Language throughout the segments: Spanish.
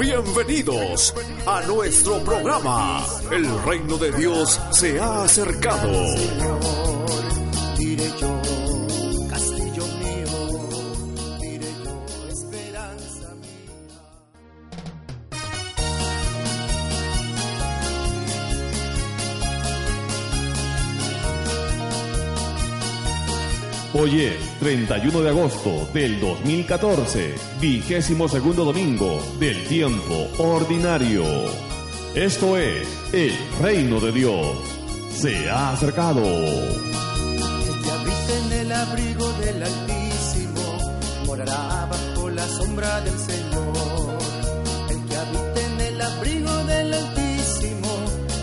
Bienvenidos a nuestro programa. El reino de Dios se ha acercado. Hoy es 31 de agosto del 2014, vigésimo segundo domingo del tiempo ordinario. Esto es el reino de Dios. Se ha acercado. El que habita en el abrigo del Altísimo morará bajo la sombra del Señor. El que habita en el abrigo del Altísimo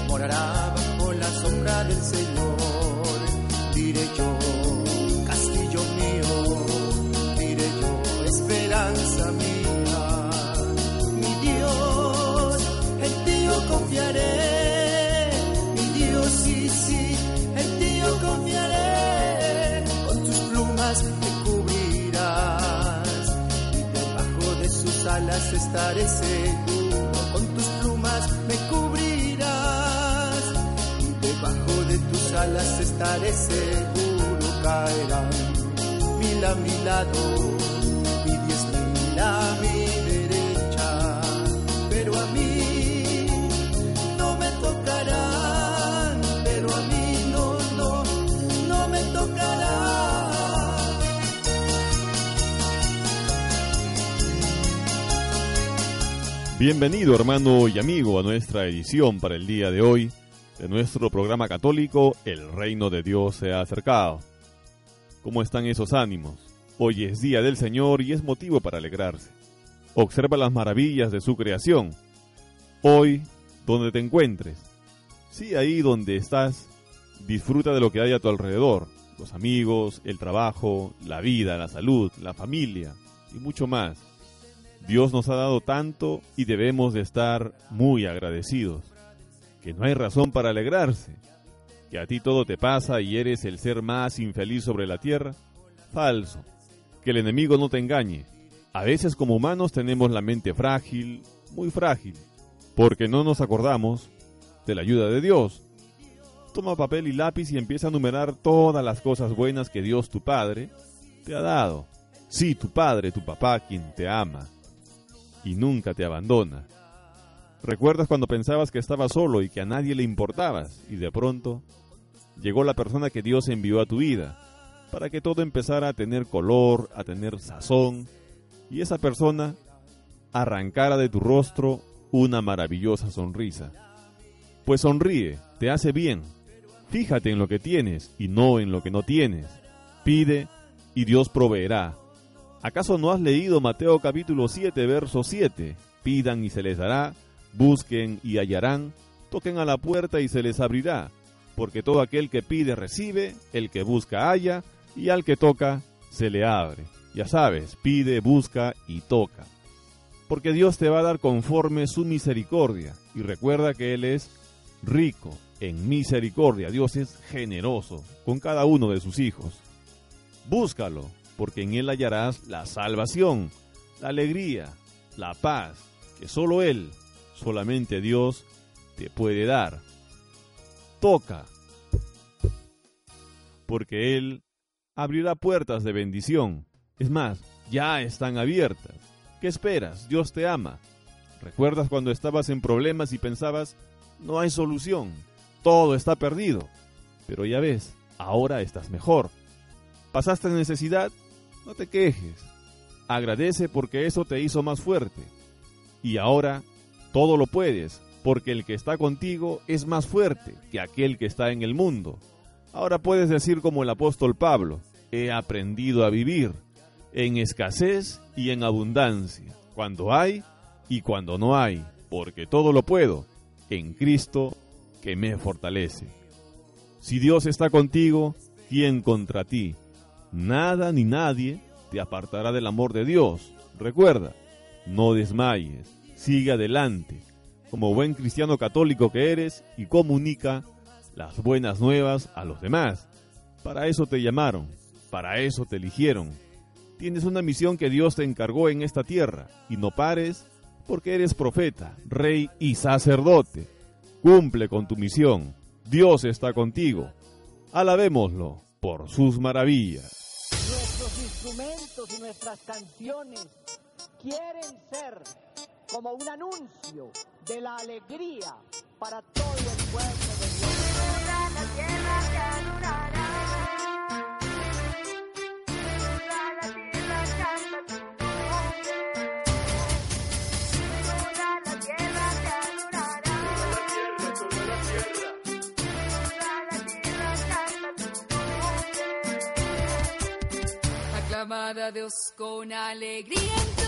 morará bajo la sombra del Señor. Mi Dios, en ti yo confiaré. Mi Dios, sí, sí, en ti yo confiaré. Con tus plumas me cubrirás y debajo de sus alas estaré seguro. Con tus plumas me cubrirás y debajo de tus alas estaré seguro. Caerán mil a mi lado Bienvenido hermano y amigo a nuestra edición para el día de hoy de nuestro programa católico El reino de Dios se ha acercado. ¿Cómo están esos ánimos? Hoy es día del Señor y es motivo para alegrarse. Observa las maravillas de su creación. Hoy, donde te encuentres, sí ahí donde estás, disfruta de lo que hay a tu alrededor, los amigos, el trabajo, la vida, la salud, la familia y mucho más. Dios nos ha dado tanto y debemos de estar muy agradecidos. Que no hay razón para alegrarse. Que a ti todo te pasa y eres el ser más infeliz sobre la tierra. Falso. Que el enemigo no te engañe. A veces como humanos tenemos la mente frágil, muy frágil, porque no nos acordamos de la ayuda de Dios. Toma papel y lápiz y empieza a numerar todas las cosas buenas que Dios tu Padre te ha dado. Sí, tu Padre, tu papá, quien te ama y nunca te abandona. ¿Recuerdas cuando pensabas que estabas solo y que a nadie le importabas y de pronto llegó la persona que Dios envió a tu vida para que todo empezara a tener color, a tener sazón y esa persona arrancara de tu rostro una maravillosa sonrisa? Pues sonríe, te hace bien. Fíjate en lo que tienes y no en lo que no tienes. Pide y Dios proveerá. ¿Acaso no has leído Mateo capítulo 7, verso 7? Pidan y se les dará, busquen y hallarán, toquen a la puerta y se les abrirá, porque todo aquel que pide recibe, el que busca halla, y al que toca se le abre. Ya sabes, pide, busca y toca. porque Dios te va a dar conforme su misericordia. Y recuerda que Él es rico en misericordia. Dios es generoso con cada uno de sus hijos. Búscalo, porque en Él hallarás la salvación, la alegría, la paz, que solo Él, solamente Dios, te puede dar. Toca, porque Él abrirá puertas de bendición. Es más, ya están abiertas. ¿Qué esperas? Dios te ama. ¿Recuerdas cuando estabas en problemas y pensabas, no hay solución, todo está perdido? Pero ya ves, ahora estás mejor. ¿Pasaste necesidad? No te quejes. Agradece porque eso te hizo más fuerte. Y ahora todo lo puedes, porque el que está contigo es más fuerte que aquel que está en el mundo. Ahora puedes decir como el apóstol Pablo, he aprendido a vivir en escasez y en abundancia, cuando hay y cuando no hay, porque todo lo puedo en Cristo que me fortalece. Si Dios está contigo, ¿quién contra ti? Nada ni nadie te apartará del amor de Dios. Recuerda, no desmayes, sigue adelante, como buen cristiano católico que eres, y comunica las buenas nuevas a los demás. Para eso te llamaron, para eso te eligieron. Tienes una misión que Dios te encargó en esta tierra, y no pares porque eres profeta, rey y sacerdote. Cumple con tu misión. Dios está contigo. Alabémoslo por sus maravillas. Nuestros instrumentos y nuestras canciones quieren ser como un anuncio de la alegría para todo el pueblo de Dios. Aclamad a Dios con alegría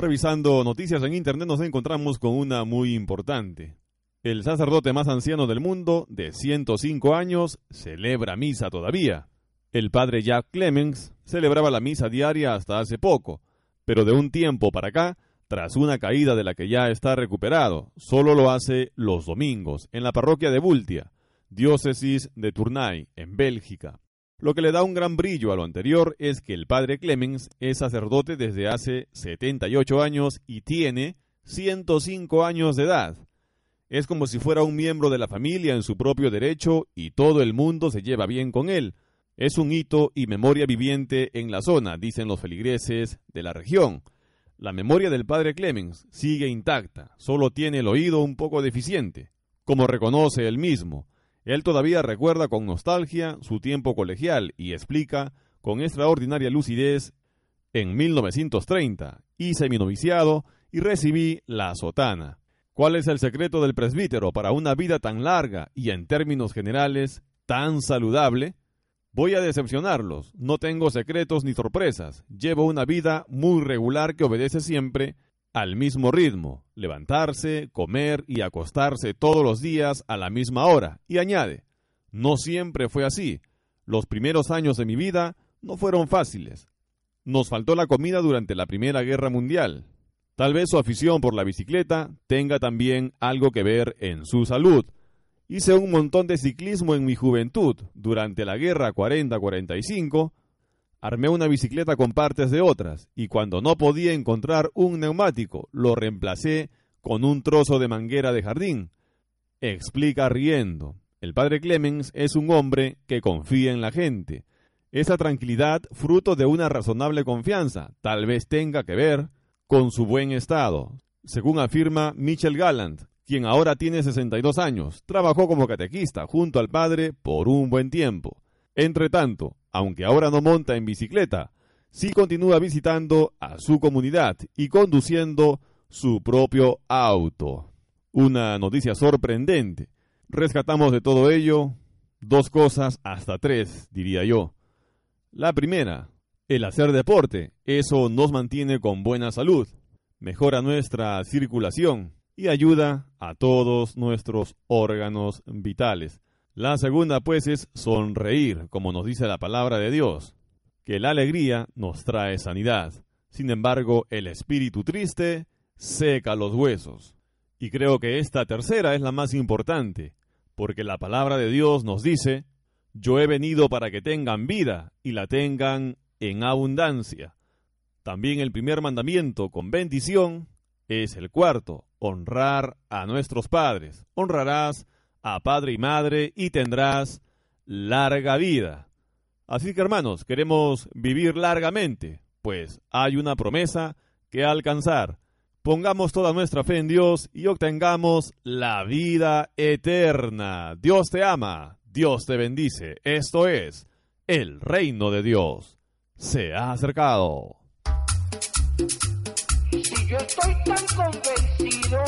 Revisando noticias en internet nos encontramos con una muy importante. El sacerdote más anciano del mundo, de 105 años, celebra misa todavía. El padre Jack Clemens celebraba la misa diaria hasta hace poco, pero de un tiempo para acá tras una caída de la que ya está recuperado. Solo lo hace los domingos, en la parroquia de Bultia, diócesis de Tournai, en Bélgica. Lo que le da un gran brillo a lo anterior es que el padre Clemens es sacerdote desde hace 78 años y tiene 105 años de edad. Es como si fuera un miembro de la familia en su propio derecho y todo el mundo se lleva bien con él. Es un hito y memoria viviente en la zona, dicen los feligreses de la región. La memoria del padre Clemens sigue intacta, solo tiene el oído un poco deficiente, como reconoce él mismo. Él todavía recuerda con nostalgia su tiempo colegial y explica con extraordinaria lucidez en 1930 hice mi noviciado y recibí la sotana. ¿Cuál es el secreto del presbítero para una vida tan larga y en términos generales tan saludable? Voy a decepcionarlos, no tengo secretos ni sorpresas, llevo una vida muy regular que obedece siempre al mismo ritmo, levantarse, comer y acostarse todos los días a la misma hora, y añade, no siempre fue así, los primeros años de mi vida no fueron fáciles. Nos faltó la comida durante la Primera Guerra Mundial, Tal vez su afición por la bicicleta tenga también algo que ver en su salud. Hice un montón de ciclismo en mi juventud. Durante la guerra 40-45, armé una bicicleta con partes de otras y cuando no podía encontrar un neumático, lo reemplacé con un trozo de manguera de jardín. Explica riendo. El padre Clemens es un hombre que confía en la gente. Esa tranquilidad, fruto de una razonable confianza, tal vez tenga que ver con su buen estado. Según afirma Michel Gallant, quien ahora tiene 62 años, trabajó como catequista junto al padre por un buen tiempo. Entre tanto, aunque ahora no monta en bicicleta, sí continúa visitando a su comunidad y conduciendo su propio auto. Una noticia sorprendente. Rescatamos de todo ello dos cosas, hasta tres, diría yo. La primera, el hacer deporte. Eso nos mantiene con buena salud, mejora nuestra circulación y ayuda a todos nuestros órganos vitales. La segunda, pues, es sonreír, como nos dice la palabra de Dios, que la alegría nos trae sanidad. Sin embargo, el espíritu triste seca los huesos. Y creo que esta tercera es la más importante, porque la palabra de Dios nos dice, yo he venido para que tengan vida y la tengan en abundancia. También el primer mandamiento con bendición es el cuarto, honrar a nuestros padres. Honrarás a padre y madre y tendrás larga vida. Así que hermanos, queremos vivir largamente, pues hay una promesa que alcanzar. Pongamos toda nuestra fe en Dios y obtengamos la vida eterna. Dios te ama, Dios te bendice. Esto es el reino de Dios se ha acercado. Yo estoy tan convencido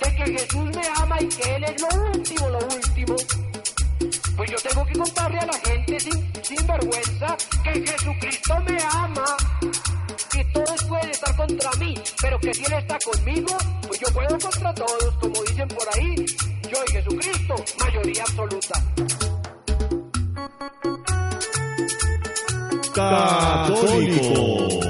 de que Jesús me ama y que Él es lo último, lo último, pues yo tengo que contarle a la gente sin, sin vergüenza que Jesucristo me ama. Que todos pueden estar contra mí, pero que si Él está conmigo, pues yo puedo contra todos, como dicen por ahí. Yo y Jesucristo, mayoría absoluta. Católico.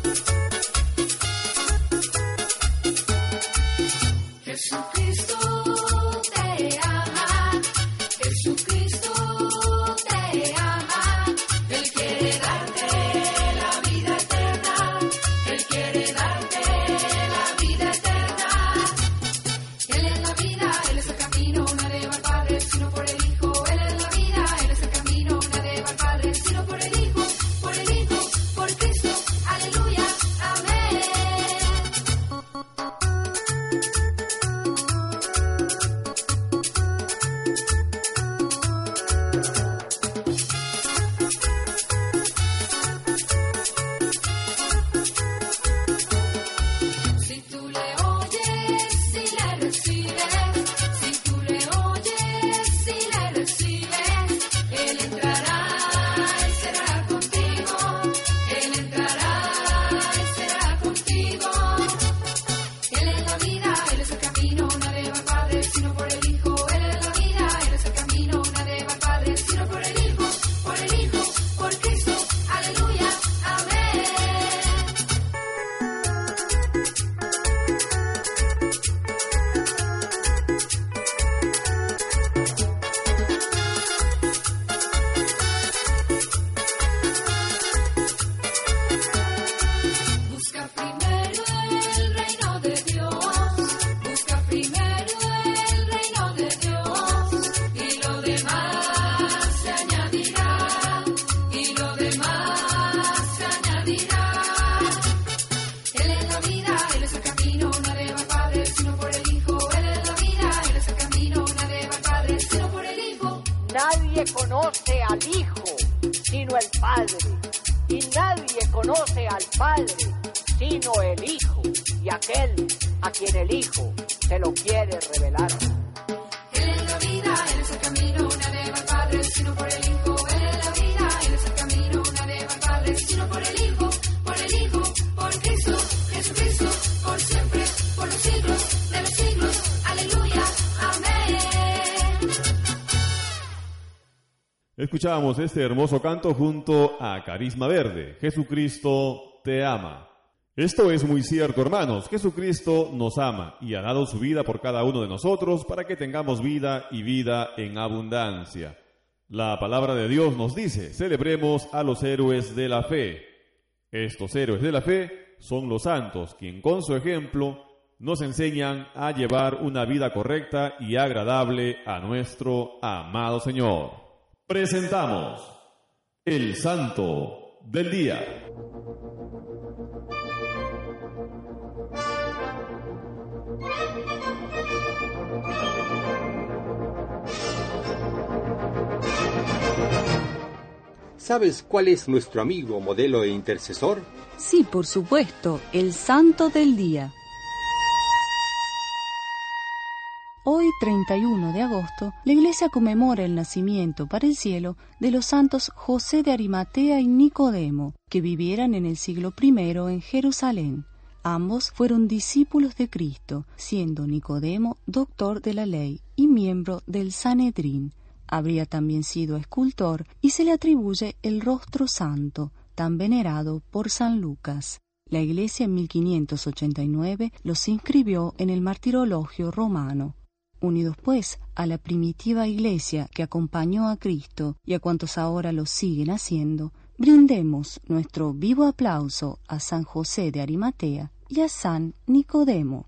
Este hermoso canto junto a Carisma Verde. Jesucristo te ama. Esto es muy cierto, hermanos. Jesucristo nos ama y ha dado su vida por cada uno de nosotros para que tengamos vida y vida en abundancia. La palabra de Dios nos dice, celebremos a los héroes de la fe. Estos héroes de la fe son los santos, quien con su ejemplo nos enseñan a llevar una vida correcta y agradable a nuestro amado Señor. Presentamos el Santo del Día. ¿Sabes cuál es nuestro amigo, modelo e intercesor? Sí, por supuesto, el santo del día. 31 de agosto, la Iglesia conmemora el nacimiento para el cielo de los santos José de Arimatea y Nicodemo, que vivieran en el siglo I en Jerusalén. Ambos fueron discípulos de Cristo, siendo Nicodemo doctor de la ley y miembro del Sanedrín. Habría también sido escultor y se le atribuye el rostro santo, tan venerado por San Lucas. La Iglesia en 1589 los inscribió en el martirologio romano. Unidos pues a la primitiva Iglesia que acompañó a Cristo y a cuantos ahora lo siguen haciendo, brindemos nuestro vivo aplauso a San José de Arimatea y a San Nicodemo.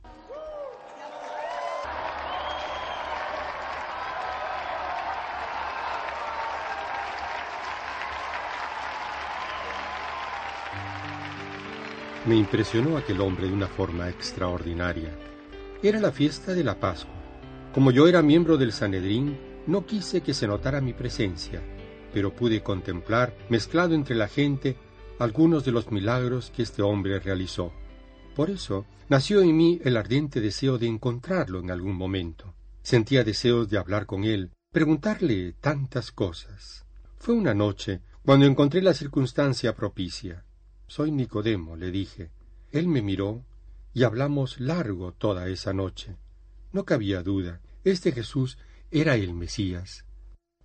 Me impresionó aquel hombre de una forma extraordinaria. Era la fiesta de la Pascua. Como yo era miembro del Sanedrín, no quise que se notara mi presencia, pero pude contemplar, mezclado entre la gente, algunos de los milagros que este hombre realizó. Por eso nació en mí el ardiente deseo de encontrarlo en algún momento. Sentía deseos de hablar con él, preguntarle tantas cosas. Fue una noche cuando encontré la circunstancia propicia. Soy Nicodemo, le dije. Él me miró y hablamos largo toda esa noche. No cabía duda, este Jesús era el Mesías.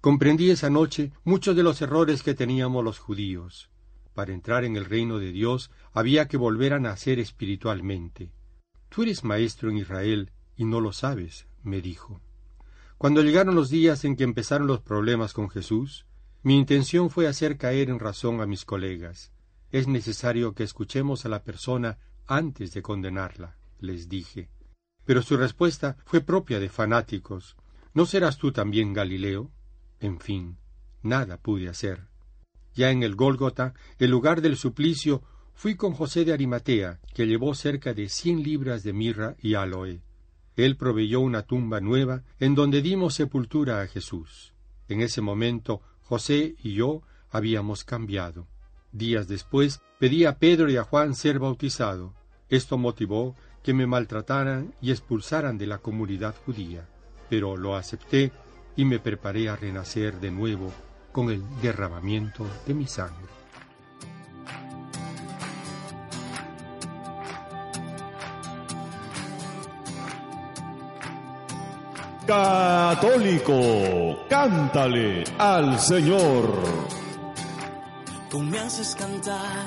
Comprendí esa noche muchos de los errores que teníamos los judíos. Para entrar en el reino de Dios había que volver a nacer espiritualmente. Tú eres maestro en Israel y no lo sabes, me dijo. Cuando llegaron los días en que empezaron los problemas con Jesús, mi intención fue hacer caer en razón a mis colegas. Es necesario que escuchemos a la persona antes de condenarla, les dije. Pero su respuesta fue propia de fanáticos. ¿No serás tú también Galileo? En fin, nada pude hacer. Ya en el Gólgota, el lugar del suplicio, fui con José de Arimatea, que llevó cerca de cien libras de mirra y aloe. Él proveyó una tumba nueva en donde dimos sepultura a Jesús. En ese momento, José y yo habíamos cambiado. Días después pedí a Pedro y a Juan ser bautizado. Esto motivó que me maltrataran y expulsaran de la comunidad judía. Pero lo acepté y me preparé a renacer de nuevo con el derramamiento de mi sangre. Católico, cántale al Señor. Tú me haces cantar,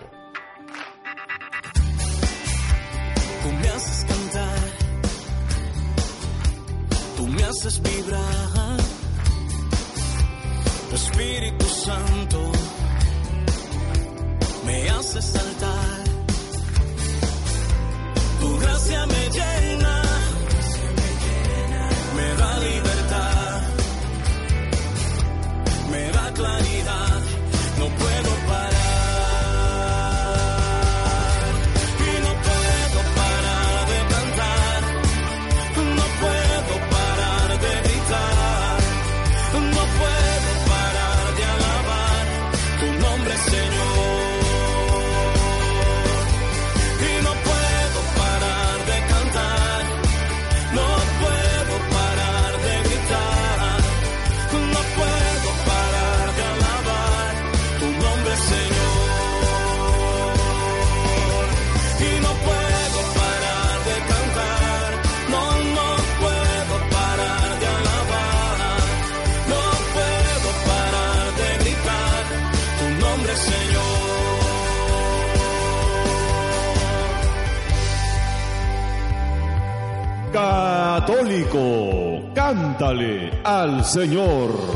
Señor.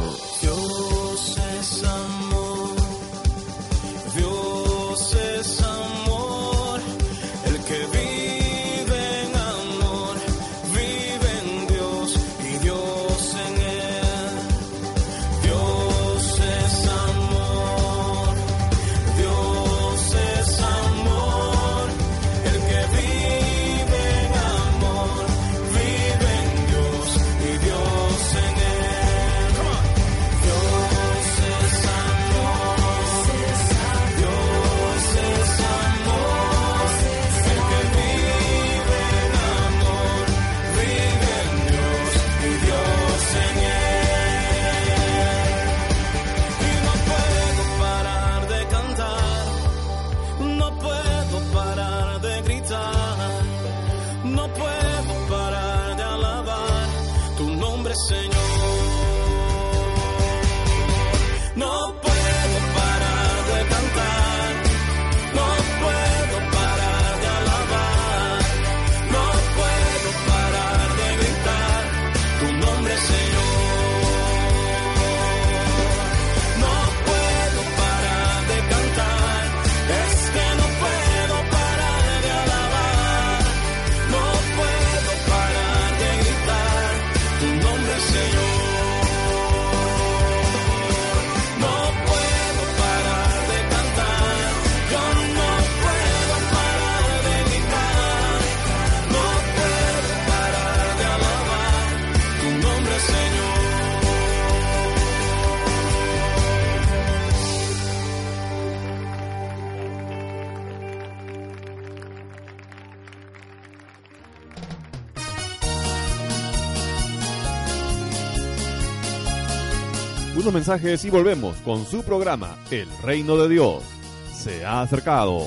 mensajes y volvemos con su programa El Reino de Dios se ha acercado.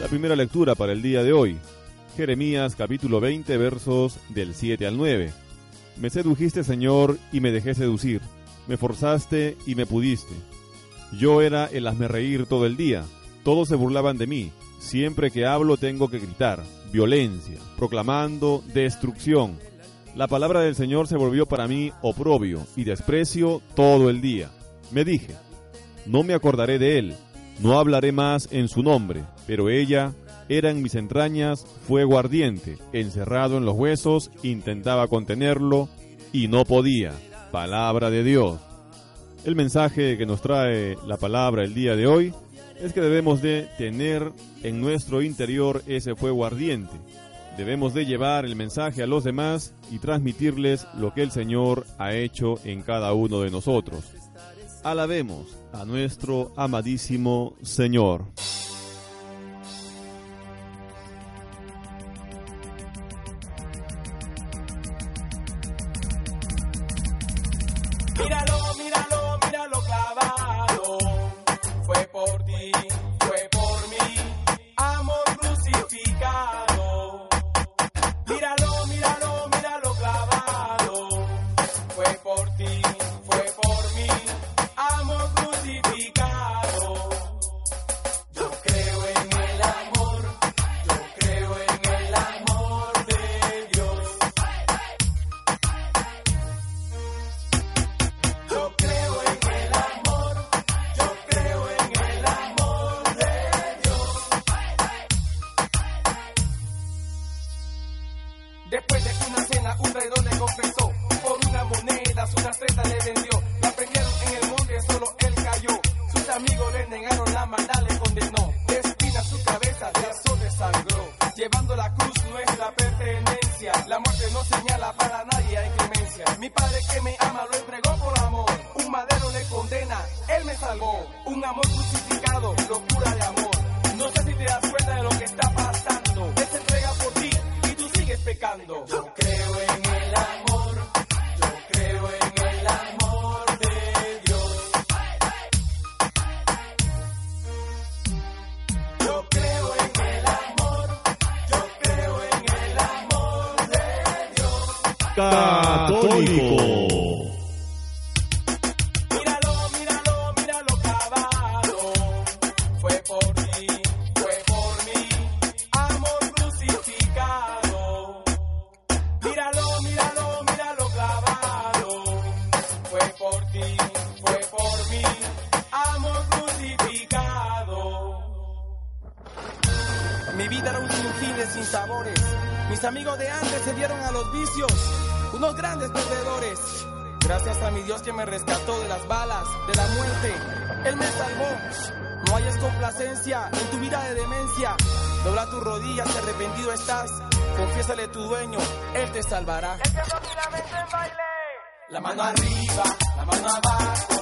La primera lectura para el día de hoy, Jeremías capítulo 20 versos del 7 al 9. Me sedujiste, Señor, y me dejé seducir. Me forzaste y me pudiste. Yo era el hazmerreír todo el día. Todos se burlaban de mí. Siempre que hablo tengo que gritar. Violencia, proclamando destrucción. La palabra del Señor se volvió para mí oprobio y desprecio todo el día. Me dije, no me acordaré de él, no hablaré más en su nombre, pero ella era en mis entrañas fuego ardiente, encerrado en los huesos, intentaba contenerlo y no podía. Palabra de Dios. El mensaje que nos trae la palabra el día de hoy es que debemos de tener en nuestro interior ese fuego ardiente. Debemos de llevar el mensaje a los demás y transmitirles lo que el Señor ha hecho en cada uno de nosotros. Alabemos a nuestro amadísimo Señor. Míralo, míralo en tu vida de demencia. Dobla tus rodillas, si arrepentido estás. Confiésale a tu dueño, Él te salvará. La mano arriba, la mano abajo,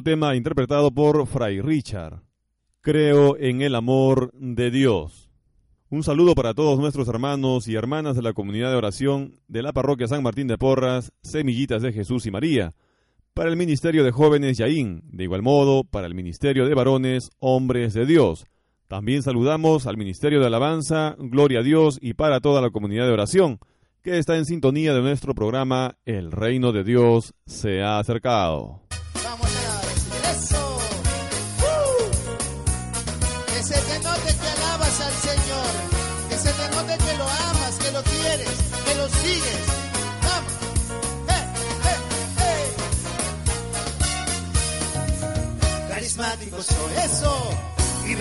Tema interpretado por Fray Richard. Creo en el amor de Dios. Un saludo para todos nuestros hermanos y hermanas de la comunidad de oración de la parroquia San Martín de Porras, Semillitas de Jesús y María, para el Ministerio de Jóvenes Yaín, de igual modo para el Ministerio de Varones, Hombres de Dios. También saludamos al Ministerio de Alabanza, Gloria a Dios y para toda la comunidad de oración, que está en sintonía de nuestro programa El Reino de Dios se ha acercado.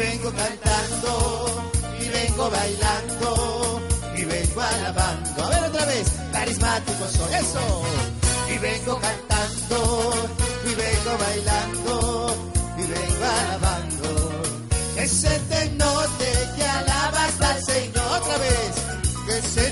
Vengo cantando, y vengo bailando, y vengo alabando. A ver otra vez. Carismático soy eso. Y vengo cantando, y vengo bailando, y vengo alabando. Que se te note que alabas al Señor otra vez. Que se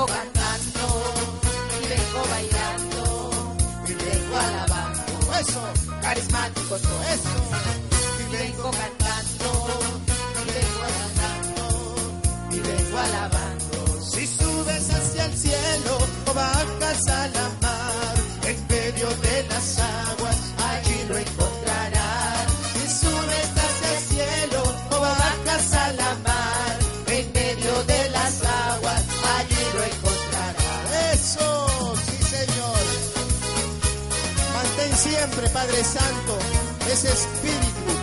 vengo cantando. Y vengo bailando. Y vengo alabando. Eso. Carismático soy. Eso. Y vengo cantando. Y vengo alabando. Y vengo alabando. Si subes hacia el cielo o bajas a la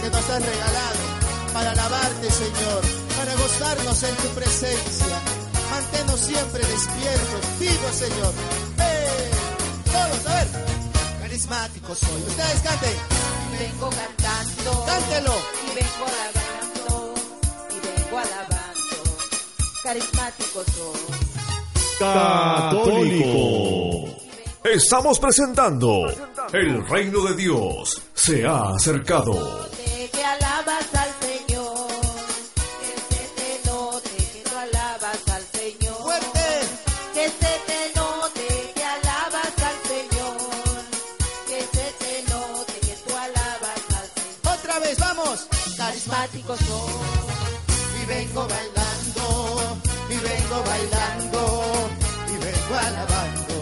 que nos has regalado para alabarte, Señor, para gozarnos en tu presencia. Manténnos siempre despiertos, vivos, Señor. ¡Eh! Todos, a ver. Carismático soy. Ustedes canten. Vengo cantando. Cántelo. Y vengo alabando. Y vengo alabando. Carismático soy. Católico. Estamos presentando El reino de Dios se ha acercado. Alabas al Señor. Que se te note que tú alabas al Señor. Fuerte. Que se te note que alabas al Señor. Que se te note que tú alabas al Señor. Otra vez, vamos. Carismático soy. Y vengo bailando, y vengo bailando, y vengo alabando.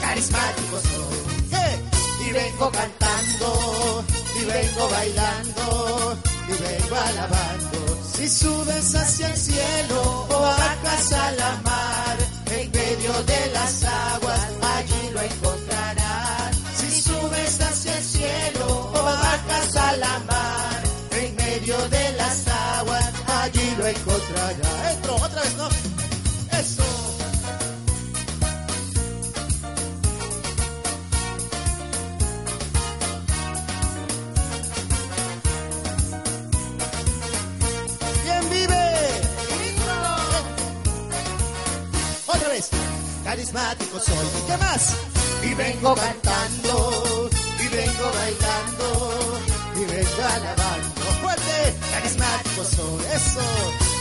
Carismático soy. ¿Qué? Y vengo cantando, vengo bailando, y vengo alabando. Si subes hacia el cielo o bajas a la mar, en medio de las aguas, allí lo encontrarás. Si subes hacia el cielo o bajas a la mar, en medio de las aguas, allí lo encontrarás. Entro, otra vez. Carismático soy. ¿Y qué más? Y vengo cantando, y vengo bailando, y vengo alabando. Fuerte, carismático soy. Eso.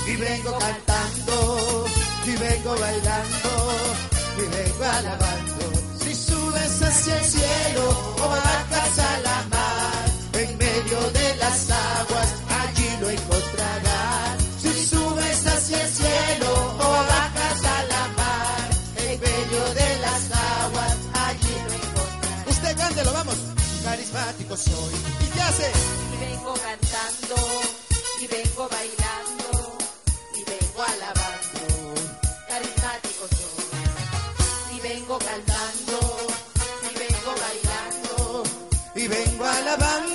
Y vengo cantando, y vengo bailando, y vengo alabando. Si subes hacia el cielo o bajas a la mar, en medio de Soy. ¿Y qué hace? Y vengo cantando. Y vengo bailando. Y vengo alabando. Carismático soy. Y vengo cantando. Y vengo bailando. Y vengo alabando.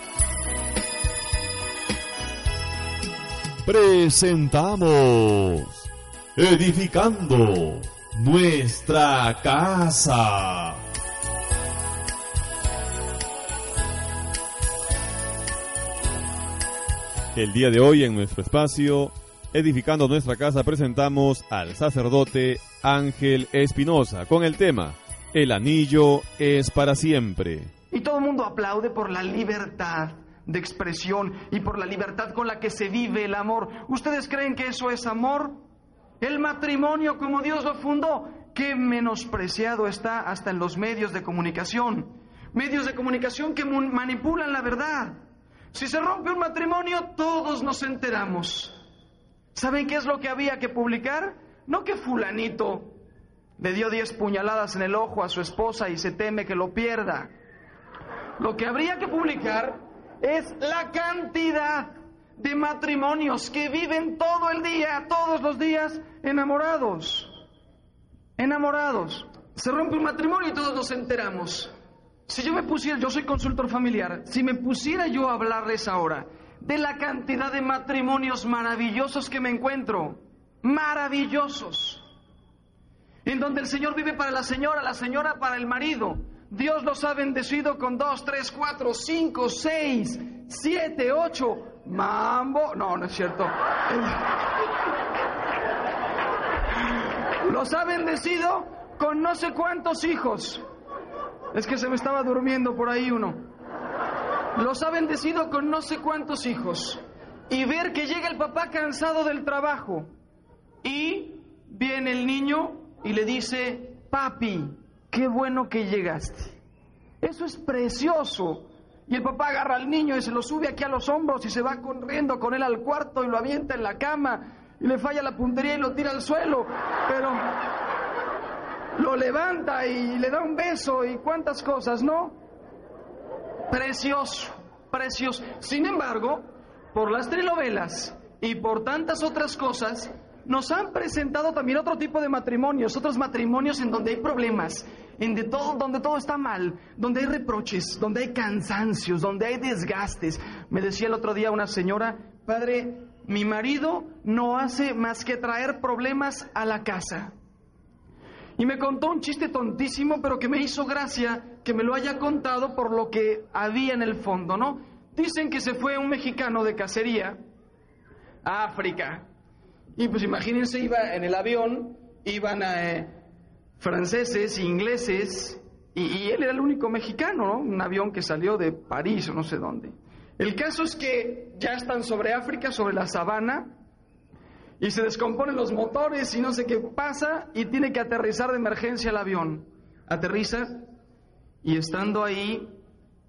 presentamos Edificando nuestra casa. El día de hoy en nuestro espacio, Edificando nuestra casa, presentamos al sacerdote Ángel Espinosa con el tema El anillo es para siempre. Y todo el mundo aplaude por la libertad de expresión y por la libertad con la que se vive el amor. ¿Ustedes creen que eso es amor? El matrimonio como Dios lo fundó, qué menospreciado está hasta en los medios de comunicación. Medios de comunicación que manipulan la verdad. Si se rompe un matrimonio, todos nos enteramos. ¿Saben qué es lo que había que publicar? No que fulanito le dio diez puñaladas en el ojo a su esposa y se teme que lo pierda. Lo que habría que publicar es la cantidad de matrimonios que viven todo el día, todos los días, enamorados. Enamorados. Se rompe un matrimonio y todos nos enteramos. Si yo me pusiera, yo soy consultor familiar, si me pusiera yo a hablarles ahora de la cantidad de matrimonios maravillosos que me encuentro, maravillosos, en donde el Señor vive para la señora, la señora para el marido, Dios los ha bendecido con dos, tres, cuatro, cinco, seis, siete, ocho, mambo, no, no es cierto. Los ha bendecido con no sé cuántos hijos. Es que se me estaba durmiendo por ahí uno. Los ha bendecido con no sé cuántos hijos. Y ver que llega el papá cansado del trabajo. Y viene el niño y le dice, papi, qué bueno que llegaste. Eso es precioso. Y el papá agarra al niño y se lo sube aquí a los hombros y se va corriendo con él al cuarto y lo avienta en la cama y le falla la puntería y lo tira al suelo. Pero lo levanta y le da un beso y cuántas cosas, ¿no? Precioso, precioso. Sin embargo, por las telenovelas y por tantas otras cosas, nos han presentado también otro tipo de matrimonios, otros matrimonios en donde hay problemas, en de todo, donde todo está mal, donde hay reproches, donde hay cansancios, donde hay desgastes. Me decía el otro día una señora, padre, mi marido no hace más que traer problemas a la casa. Y me contó un chiste tontísimo, pero que me hizo gracia que me lo haya contado por lo que había en el fondo, ¿no? Dicen que se fue un mexicano de cacería a África. Y pues imagínense, iba en el avión, iban eh, franceses, ingleses, y, él era el único mexicano, ¿no? Un avión que salió de París o no sé dónde. El caso es que ya están sobre África, sobre la sabana, y se descomponen los motores y no sé qué pasa y tiene que aterrizar de emergencia el avión. Aterriza y estando ahí,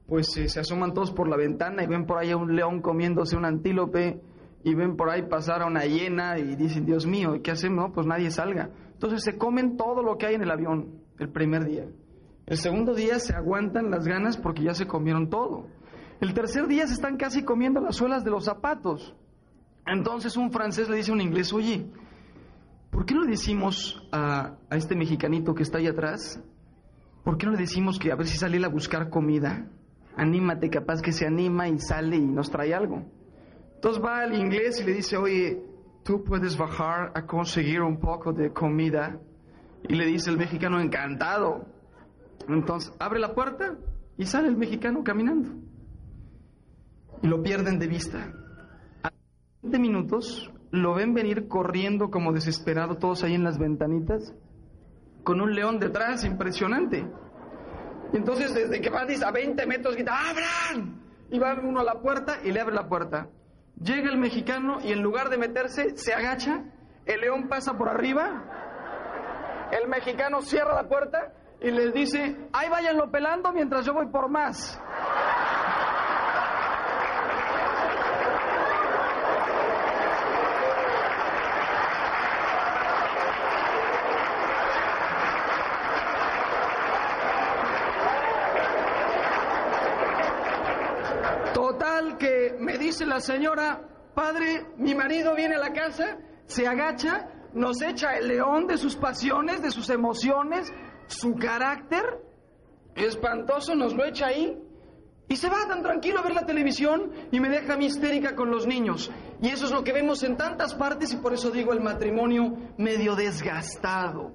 pues eh, se asoman todos por la ventana y ven por ahí a un león comiéndose un antílope y ven por ahí pasar a una hiena y dicen, Dios mío, ¿qué hacemos? No, pues nadie salga. Entonces se comen todo lo que hay en el avión el primer día. El segundo día se aguantan las ganas porque ya se comieron todo. El tercer día se están casi comiendo las suelas de los zapatos. Entonces un francés le dice a un inglés, oye, ¿por qué no le decimos a, a este mexicanito que está ahí atrás? ¿Por qué no le decimos que a ver si sale a buscar comida? Anímate, capaz que se anima y sale y nos trae algo. Entonces va al inglés y le dice, oye, tú puedes bajar a conseguir un poco de comida. Y le dice el mexicano, encantado. Entonces abre la puerta y sale el mexicano caminando. Y lo pierden de vista. A 20 minutos lo ven venir corriendo como desesperado todos ahí en las ventanitas, con un león detrás impresionante. Y entonces desde que va a 20 metros grita, ¡abran! Y va uno a la puerta y le abre la puerta. Llega el mexicano y en lugar de meterse, se agacha, el león pasa por arriba, el mexicano cierra la puerta y les dice, ahí váyanlo pelando mientras yo voy por más. Total que me dice la señora, padre, mi marido viene a la casa, se agacha, nos echa el león de sus pasiones, de sus emociones, su carácter espantoso, nos lo echa ahí y se va tan tranquilo a ver la televisión y me deja histérica con los niños. Y eso es lo que vemos en tantas partes y por eso digo el matrimonio medio desgastado,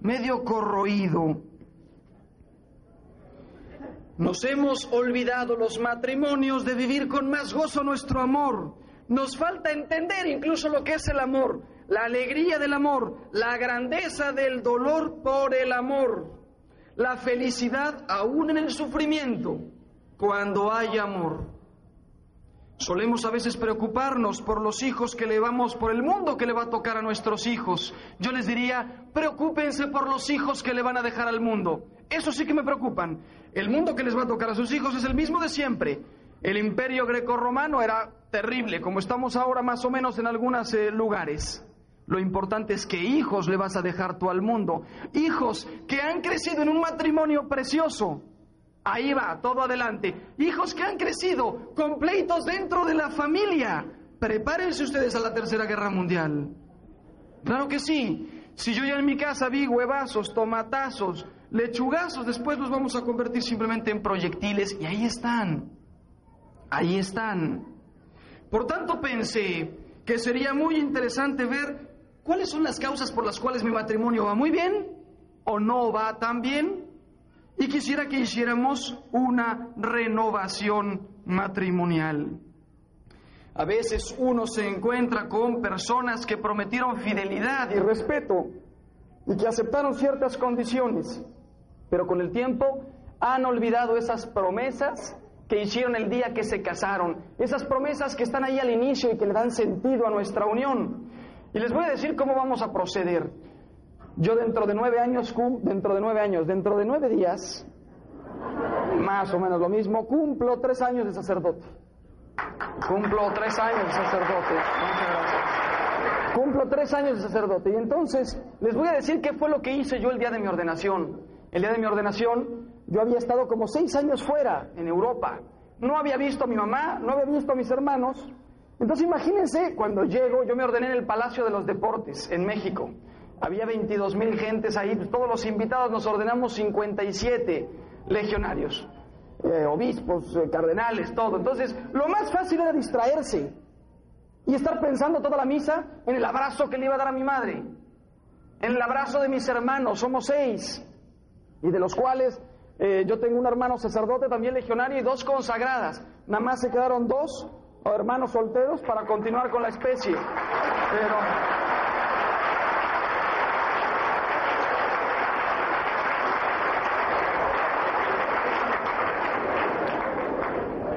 medio corroído. Nos hemos olvidado los matrimonios de vivir con más gozo nuestro amor. Nos falta entender incluso lo que es el amor, la alegría del amor, la grandeza del dolor por el amor, la felicidad aún en el sufrimiento, cuando hay amor. Solemos a veces preocuparnos por los hijos que le vamos, por el mundo que le va a tocar a nuestros hijos. Yo les diría, preocúpense por los hijos que le van a dejar al mundo. Eso sí que me preocupan. El mundo que les va a tocar a sus hijos es el mismo de siempre. El imperio grecorromano era terrible, como estamos ahora más o menos en algunos eh, lugares. Lo importante es que hijos le vas a dejar tú al mundo. Hijos que han crecido en un matrimonio precioso. Ahí va, todo adelante. Hijos que han crecido con pleitos dentro de la familia. Prepárense ustedes a la Tercera Guerra Mundial. Claro que sí. Si yo ya en mi casa vi huevazos, tomatazos, lechugazos, después los vamos a convertir simplemente en proyectiles y ahí están. Ahí están. Por tanto pensé que sería muy interesante ver cuáles son las causas por las cuales mi matrimonio va muy bien o no va tan bien. Y quisiera que hiciéramos una renovación matrimonial. A veces uno se encuentra con personas que prometieron fidelidad y respeto y que aceptaron ciertas condiciones, pero con el tiempo han olvidado esas promesas que hicieron el día que se casaron, esas promesas que están ahí al inicio y que le dan sentido a nuestra unión. Y les voy a decir cómo vamos a proceder. Yo dentro de nueve años, dentro de nueve años, dentro de nueve días, más o menos lo mismo, cumplo tres años de sacerdote. Cumplo tres años de sacerdote. Muchas gracias. Cumplo tres años de sacerdote. Y entonces les voy a decir qué fue lo que hice yo el día de mi ordenación. El día de mi ordenación yo había estado como seis años fuera, en Europa. No había visto a mi mamá, no había visto a mis hermanos. Entonces imagínense cuando llego, yo me ordené en el Palacio de los Deportes, en México. Había 22 mil gentes ahí, todos los invitados nos ordenamos 57 legionarios, eh, obispos, eh, cardenales, todo. Entonces, lo más fácil era distraerse y estar pensando toda la misa en el abrazo que le iba a dar a mi madre, en el abrazo de mis hermanos, somos seis, y de los cuales eh, yo tengo un hermano sacerdote también legionario y dos consagradas. Nada más se quedaron dos hermanos solteros para continuar con la especie. Pero.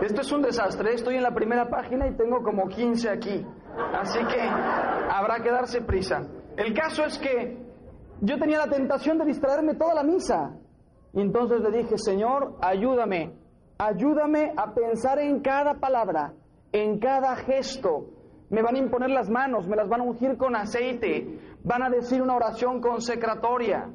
Esto es un desastre. Estoy en la primera página y tengo como 15 aquí. Así que habrá que darse prisa. El caso es que yo tenía la tentación de distraerme toda la misa. Y entonces le dije, Señor, ayúdame. Ayúdame a pensar en cada palabra, en cada gesto. Me van a imponer las manos, me las van a ungir con aceite, van a decir una oración consecratoria.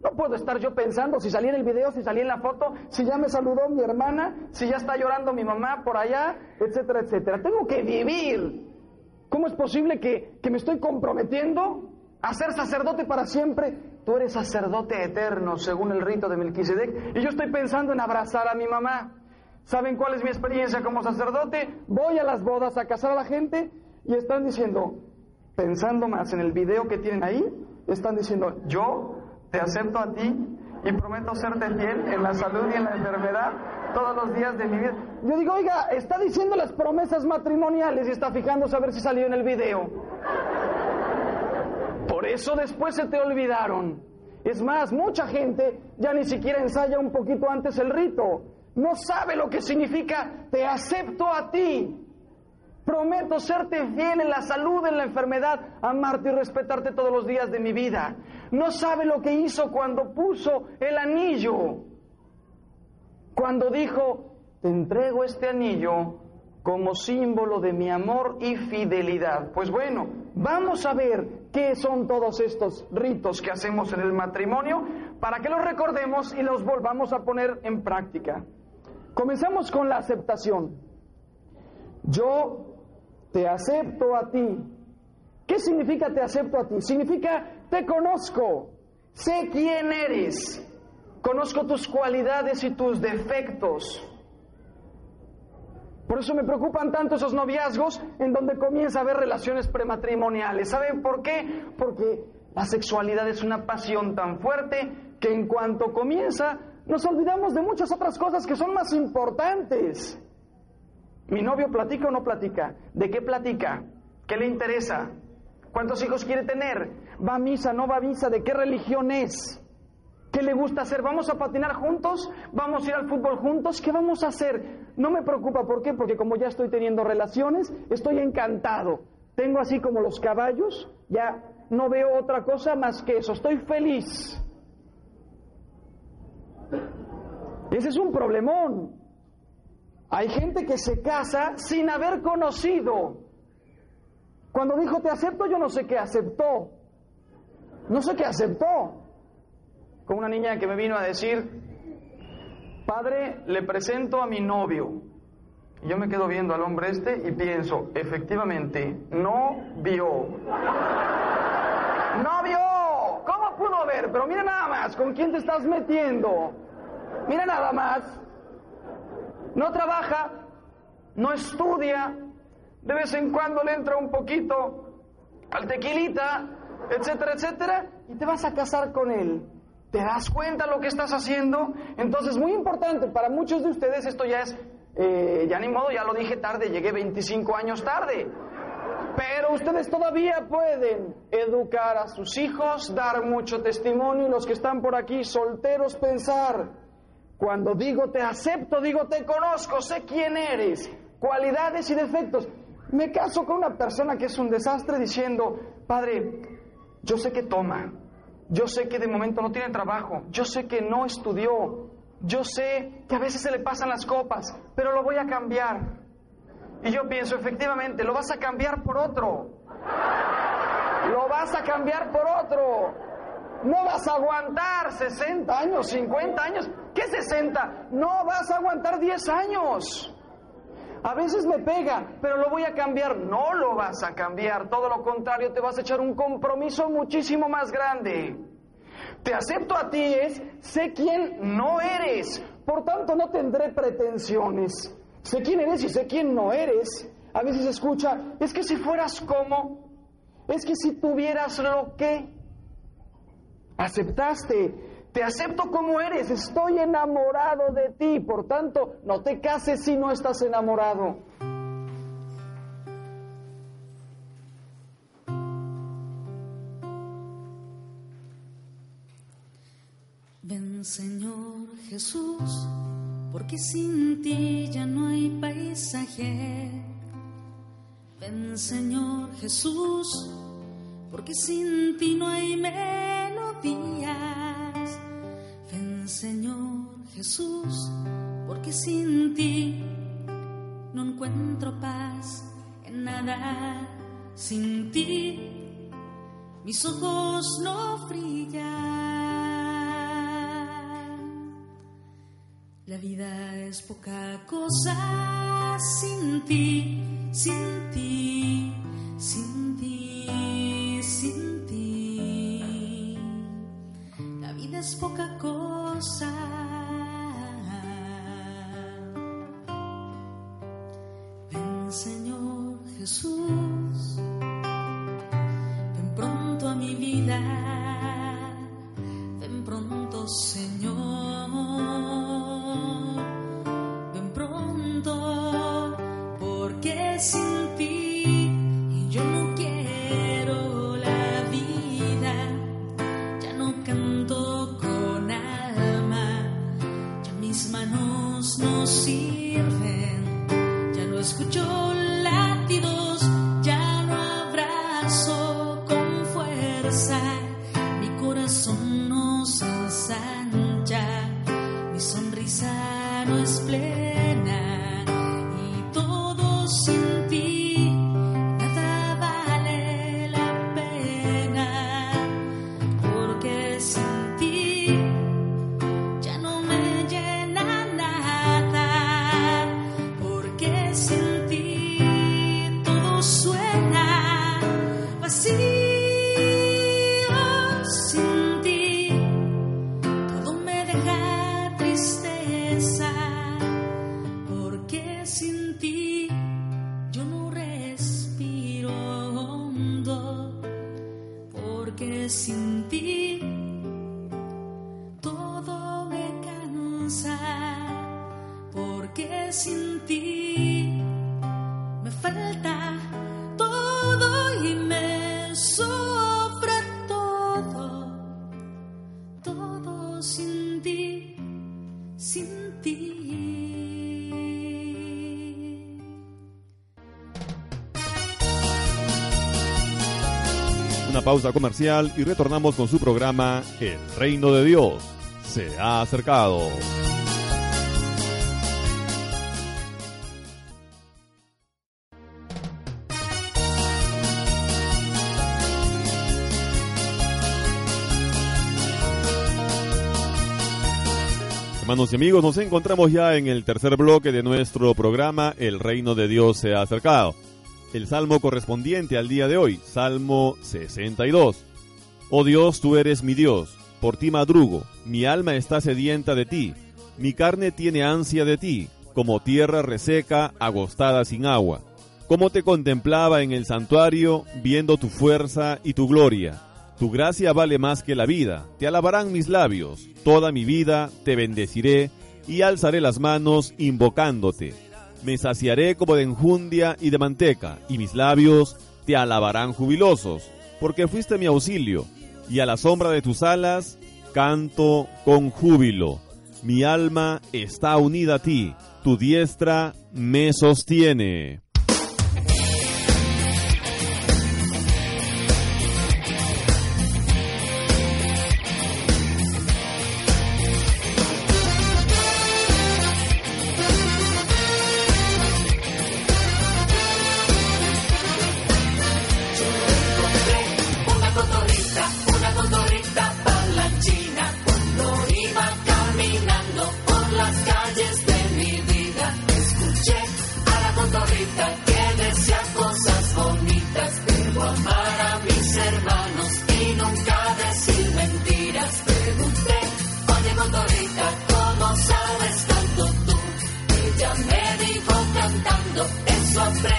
No puedo estar yo pensando si salí en el video, si salí en la foto, si ya me saludó mi hermana, si ya está llorando mi mamá por allá, etcétera, etcétera. Tengo que vivir. ¿Cómo es posible que, que me estoy comprometiendo a ser sacerdote para siempre? Tú eres sacerdote eterno, según el rito de Melquisedec, y yo estoy pensando en abrazar a mi mamá. ¿Saben cuál es mi experiencia como sacerdote? Voy a las bodas a casar a la gente y están diciendo, pensando más en el video que tienen ahí, están diciendo, yo te acepto a ti y prometo serte fiel en la salud y en la enfermedad todos los días de mi vida. Yo digo, oiga, está diciendo las promesas matrimoniales y está fijándose a ver si salió en el video. Por eso después se te olvidaron. Es más, mucha gente ya ni siquiera ensaya un poquito antes el rito. No sabe lo que significa te acepto a ti. Prometo serte fiel en la salud, en la enfermedad, amarte y respetarte todos los días de mi vida. No sabe lo que hizo cuando puso el anillo. Cuando dijo, te entrego este anillo como símbolo de mi amor y fidelidad. Pues bueno, vamos a ver qué son todos estos ritos que hacemos en el matrimonio para que los recordemos y los volvamos a poner en práctica. Comenzamos con la aceptación. Yo te acepto a ti. ¿Qué significa te acepto a ti? Significa te conozco, sé quién eres, conozco tus cualidades y tus defectos. Por eso me preocupan tanto esos noviazgos en donde comienza a haber relaciones prematrimoniales. ¿Saben por qué? Porque la sexualidad es una pasión tan fuerte que en cuanto comienza Nos olvidamos de muchas otras cosas que son más importantes. ¿Mi novio platica o no platica? ¿De qué platica? ¿Qué le interesa? ¿Cuántos hijos quiere tener? ¿Va a misa? ¿No va a misa? ¿De qué religión es? ¿Qué le gusta hacer? ¿Vamos a patinar juntos? ¿Vamos a ir al fútbol juntos? ¿Qué vamos a hacer? No me preocupa, ¿por qué? Porque como ya estoy teniendo relaciones, estoy encantado. Tengo así como los caballos, ya no veo otra cosa más que eso, estoy feliz. Ese es un problemón. Hay gente que se casa sin haber conocido. Cuando dijo te acepto, yo no sé qué aceptó. No sé qué aceptó. Con una niña que me vino a decir, padre, le presento a mi novio. Y yo me quedo viendo al hombre este y pienso, efectivamente, no vio. ¡No vio! ¿Cómo pudo ver? Pero mira nada más, ¿con quién te estás metiendo? Mira nada más. No trabaja, no estudia, de vez en cuando le entra un poquito al tequilita, etcétera, etcétera, y te vas a casar con él. ¿Te das cuenta lo que estás haciendo? Entonces, muy importante, para muchos de ustedes esto ya es, eh, ya ni modo, ya lo dije tarde, llegué 25 años tarde. Pero ustedes todavía pueden educar a sus hijos, dar mucho testimonio y los que están por aquí solteros pensar, cuando digo te acepto, digo te conozco, sé quién eres, cualidades y defectos. Me caso con una persona que es un desastre diciendo, padre, yo sé que toma, yo sé que de momento no tiene trabajo, yo sé que no estudió, yo sé que a veces se le pasan las copas, pero lo voy a cambiar. Y yo pienso, efectivamente, lo vas a cambiar por otro. Lo vas a cambiar por otro. No vas a aguantar 60 años, 50 años. ¿Qué 60? No vas a aguantar 10 años. A veces me pega, pero lo voy a cambiar. No lo vas a cambiar. Todo lo contrario, te vas a echar un compromiso muchísimo más grande. Te acepto a ti es, sé quién no eres. Por tanto, no tendré pretensiones. Sé quién eres y sé quién no eres. A veces escucha, es que si fueras como, es que si tuvieras lo que aceptaste, te acepto como eres, estoy enamorado de ti, por tanto, no te cases si no estás enamorado. Ven Señor Jesús, porque sin ti ya no hay paisaje. Ven Señor Jesús, porque sin ti no hay melodías. Señor Jesús, porque sin ti no encuentro paz en nada. Sin ti mis ojos no brillan. La vida es poca cosa sin ti, sin ti, es poca cosa. Ven Señor Jesús, ven pronto a mi vida, ven pronto Señor. Ven pronto, porque sin manos pausa comercial y retornamos con su programa El Reino de Dios se ha acercado. Hermanos y amigos, nos encontramos ya en el tercer bloque de nuestro programa El Reino de Dios se ha acercado. El salmo correspondiente al día de hoy, Salmo 62. Oh Dios, tú eres mi Dios, por ti madrugo, mi alma está sedienta de ti, mi carne tiene ansia de ti, como tierra reseca, agostada sin agua. Como te contemplaba en el santuario, viendo tu fuerza y tu gloria. Tu gracia vale más que la vida, te alabarán mis labios, toda mi vida te bendeciré y alzaré las manos invocándote. Me saciaré como de enjundia y de manteca, y mis labios te alabarán jubilosos, porque fuiste mi auxilio, y a la sombra de tus alas canto con júbilo. Mi alma está unida a ti, tu diestra me sostiene. Cantando, eso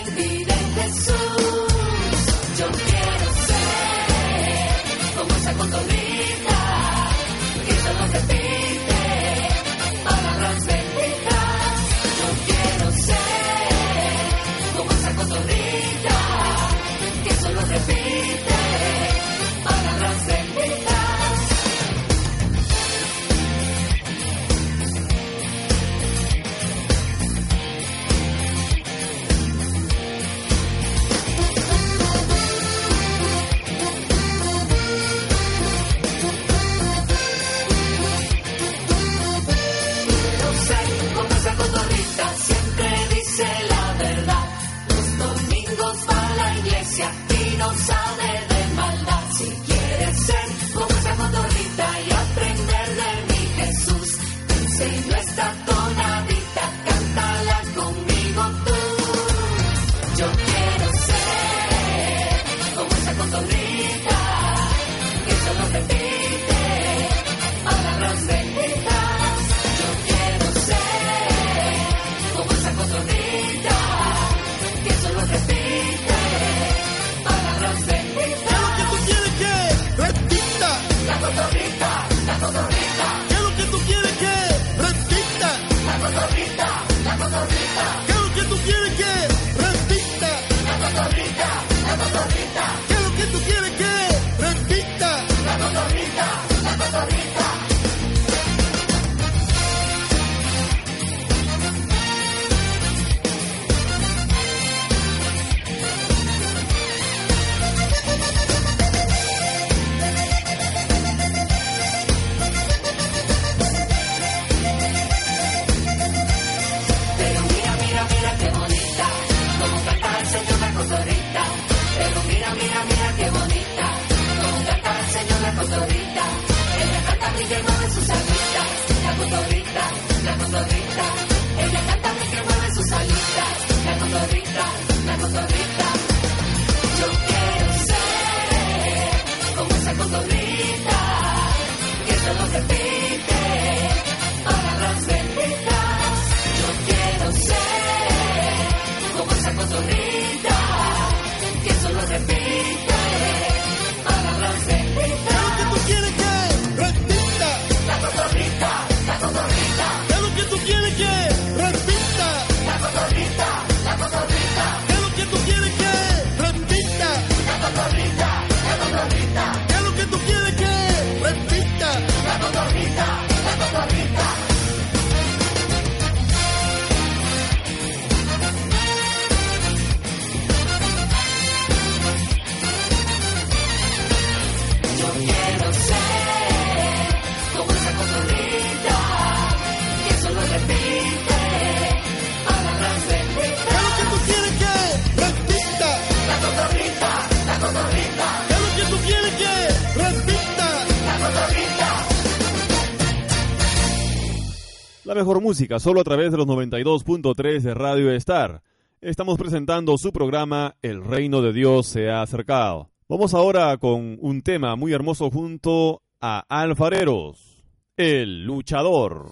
mejor música solo a través de los 92.3 de Radio Star. Estamos presentando su programa El Reino de Dios se ha acercado. Vamos ahora con un tema muy hermoso junto a Alfareros, el luchador.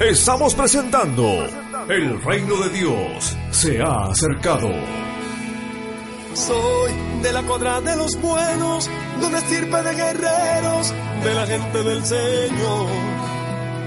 Estamos presentando El reino de Dios se ha acercado. Soy de la cuadra de los buenos, de una estirpe de guerreros, de la gente del Señor.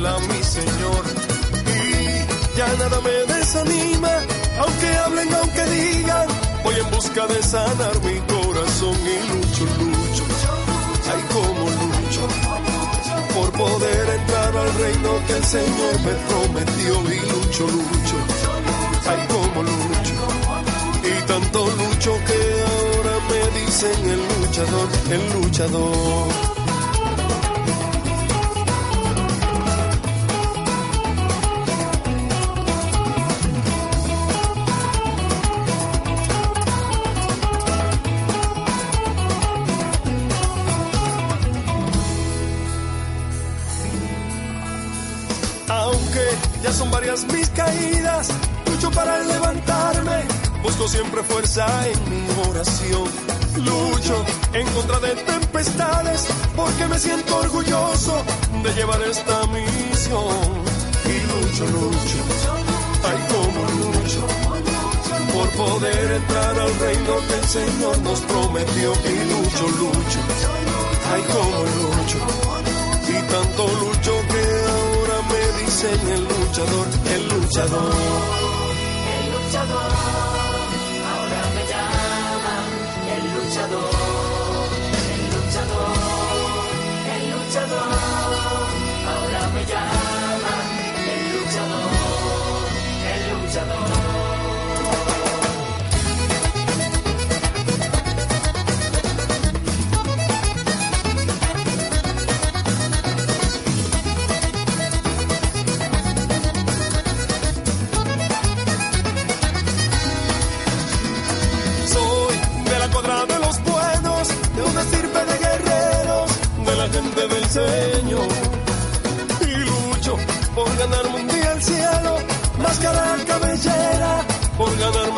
Mantenerme fiel a mi Señor. Y ya nada me desanima, aunque hablen, aunque digan, voy en busca de sanar mi corazón y lucho, lucho. Ay, como lucho por poder entrar al reino que el Señor me prometió y lucho, lucho. Ay, como lucho. Y tanto lucho que ahora me dicen el luchador, el luchador. Mis caídas, lucho para levantarme, busco siempre fuerza en mi oración. Lucho en contra de tempestades, porque me siento orgulloso de llevar esta misión. Y lucho, lucho, ay como lucho, por poder entrar al reino que el Señor nos prometió. Y lucho, lucho, ay como lucho, y tanto lucho dicen el luchador, el luchador. El luchador,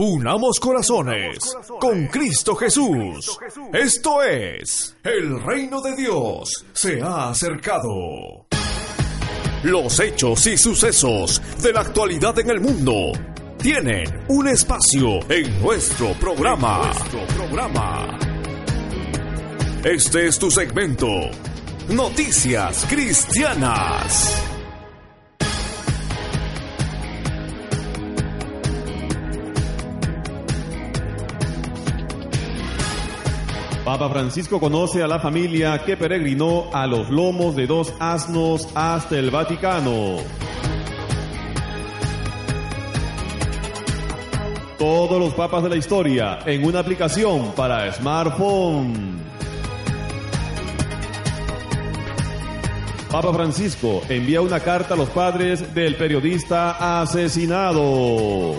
Unamos corazones con Cristo Jesús. Esto es, el reino de Dios se ha acercado. Los hechos y sucesos de la actualidad en el mundo tienen un espacio en nuestro programa. Este es tu segmento, Noticias Cristianas. Papa Francisco conoce a la familia que peregrinó a los lomos de dos asnos hasta el Vaticano. Todos los papas de la historia en una aplicación para smartphone. Papa Francisco envía una carta a los padres del periodista asesinado.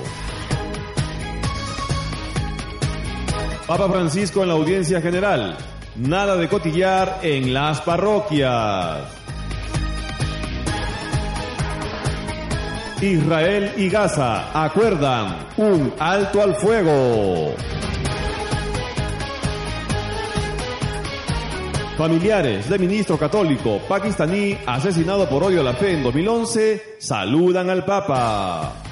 Papa Francisco en la audiencia general. Nada de cotillar en las parroquias. Israel y Gaza acuerdan un alto al fuego. Familiares de ministro católico pakistaní asesinado por odio a la fe en 2011 saludan al Papa.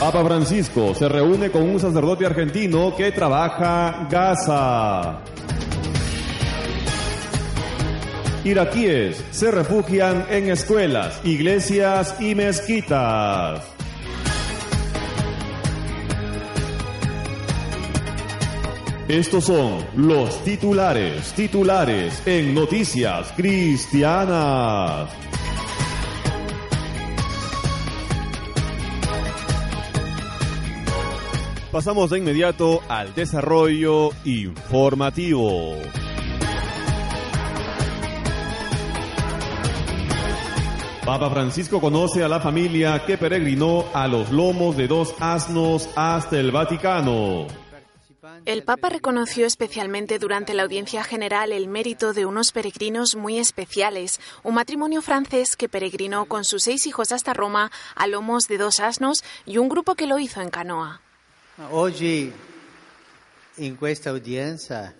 Papa Francisco se reúne con un sacerdote argentino que trabaja Gaza. Iraquíes se refugian en escuelas, iglesias y mezquitas. Estos son los titulares, titulares en Noticias Cristianas. Pasamos de inmediato al desarrollo informativo. Papa Francisco conoce a la familia que peregrinó a los lomos de dos asnos hasta el Vaticano. El Papa reconoció especialmente durante la audiencia general el mérito de unos peregrinos muy especiales, un matrimonio francés que peregrinó con sus seis hijos hasta Roma a lomos de dos asnos y un grupo que lo hizo en canoa. Oggi in questa udienza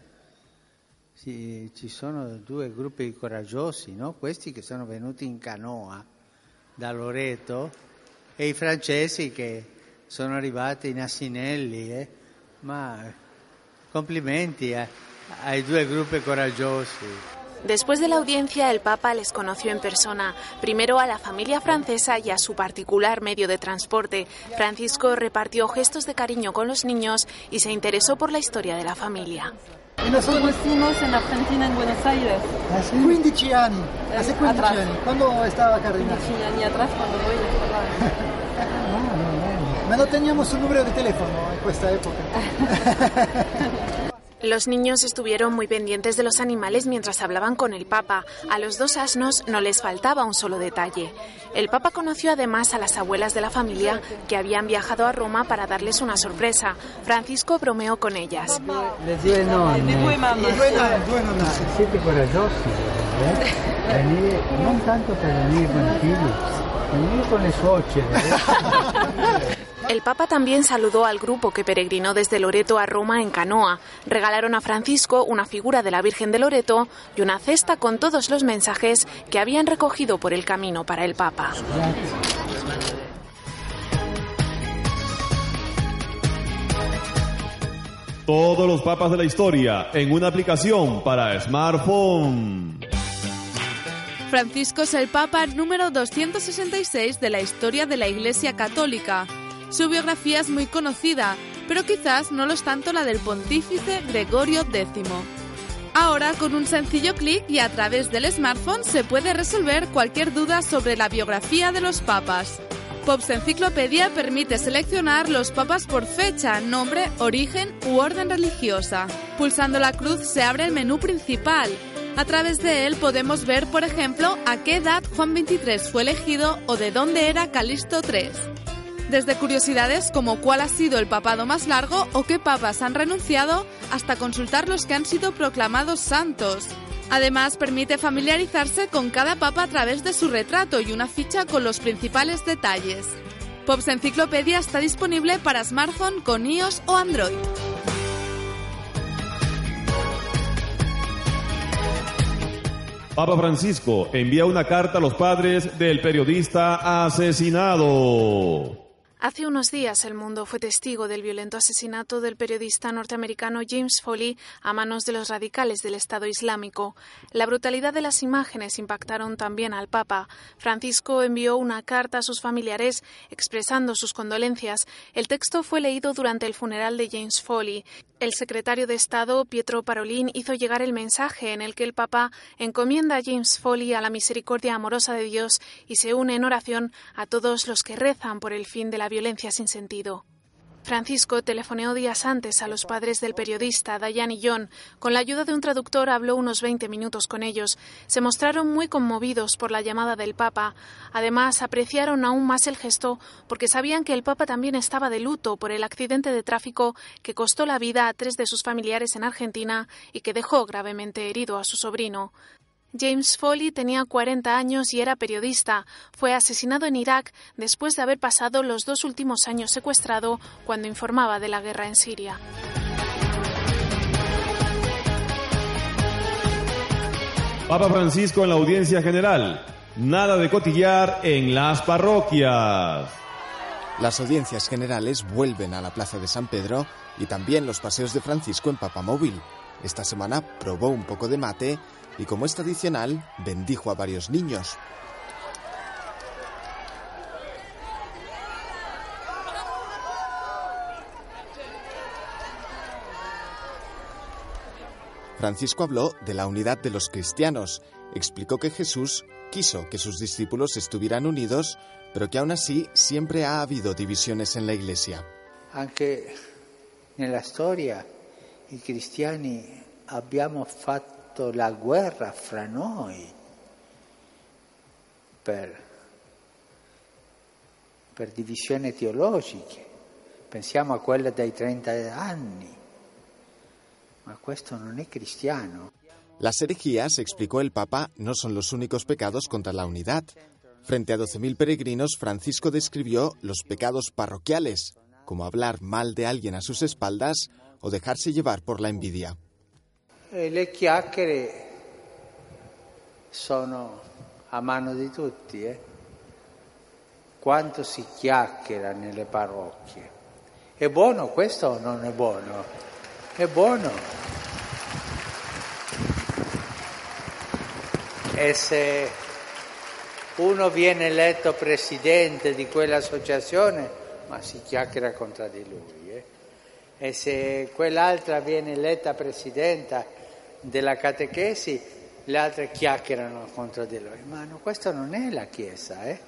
ci, ci sono due gruppi coraggiosi, no? questi che sono venuti in canoa da Loreto e i francesi che sono arrivati in Asinelli. eh. Ma complimenti a- ai due gruppi coraggiosi. Después de la audiencia, el Papa les conoció en persona, primero a la familia francesa y a su particular medio de transporte. Francisco repartió gestos de cariño con los niños y se interesó por la historia de la familia. Nos conocimos en Argentina, en Buenos Aires. Hace 15 anni, hace 15 Atrás. anni, quando stava cardinale. 15 anni atrás, cuando voy Ma non teniamo su numero di telefono in questa epoca. Los niños estuvieron muy pendientes de los animales mientras hablaban con el Papa. A los dos asnos no les faltaba un solo detalle. El Papa conoció además a las abuelas de la familia que habían viajado a Roma para darles una sorpresa. Francisco bromeó con ellas. El Papa también saludó al grupo que peregrinó desde Loreto a Roma en canoa. Regalaron a Francisco una figura de la Virgen de Loreto y una cesta con todos los mensajes que habían recogido por el camino para el Papa. Todos los papas de la historia en una aplicación para smartphone. Francisco es el Papa número 266 de la historia de la Iglesia Católica. Su biografía es muy conocida, pero quizás no lo es tanto la del pontífice Gregorio X. Ahora, con un sencillo clic y a través del smartphone se puede resolver cualquier duda sobre la biografía de los papas. Pops Enciclopedia permite seleccionar los papas por fecha, nombre, origen u orden religiosa. Pulsando la cruz se abre el menú principal. A través de él podemos ver, por ejemplo, a qué edad Juan XXIII fue elegido o de dónde era Calixto III. Desde curiosidades como cuál ha sido el papado más largo o qué papas han renunciado, hasta consultar los que han sido proclamados santos. Además, permite familiarizarse con cada papa a través de su retrato y una ficha con los principales detalles. Pops Enciclopedia está disponible para smartphone con iOS o Android. Papa Francisco envía una carta a los padres del periodista asesinado. Hace unos días el mundo fue testigo del violento asesinato del periodista norteamericano James Foley a manos de los radicales del Estado Islámico. La brutalidad de las imágenes impactaron también al Papa. Francisco envió una carta a sus familiares expresando sus condolencias. El texto fue leído durante el funeral de James Foley. El secretario de Estado, Pietro Parolin, hizo llegar el mensaje en el que el Papa encomienda a James Foley a la misericordia amorosa de Dios y se une en oración a todos los que rezan por el fin de la violencia sin sentido. Francisco telefoneó días antes a los padres del periodista, Dayan y John. Con la ayuda de un traductor habló unos 20 minutos con ellos. Se mostraron muy conmovidos por la llamada del Papa. Además, apreciaron aún más el gesto porque sabían que el Papa también estaba de luto por el accidente de tráfico que costó la vida a tres de sus familiares en Argentina y que dejó gravemente herido a su sobrino. James Foley tenía 40 años y era periodista. Fue asesinado en Irak después de haber pasado los dos últimos años secuestrado cuando informaba de la guerra en Siria. Papa Francisco en la audiencia general. Nada de cotillar en las parroquias. Las audiencias generales vuelven a la Plaza de San Pedro y también los paseos de Francisco en Papamóvil. Esta semana probó un poco de mate y como es tradicional, bendijo a varios niños. Francisco habló de la unidad de los cristianos, explicó que Jesús quiso que sus discípulos estuvieran unidos, pero que aún así siempre ha habido divisiones en la Iglesia. Anche nella storia i cristiani abbiamo fatto la guerra fra noi per, per divisioni teologiche. Pensiamo a quella dei 30 anni, ma questo non è cristiano. Las herejías, explicó el Papa, no son los únicos pecados contra la unidad. Frente a 12.000 peregrinos, Francisco describió los pecados parroquiales, como hablar mal de alguien a sus espaldas o dejarse llevar por la envidia. E le chiacchiere sono a mano di tutti, eh? Quanto si chiacchiera nelle parrocchie. È buono questo o non è buono? È buono. E se uno viene eletto presidente di quell'associazione, ma si chiacchiera contro di lui. eh. E se quell'altra viene eletta presidenta della catechesi, le altre chiacchierano contro di lui. Ma no, questo non è la Chiesa, eh?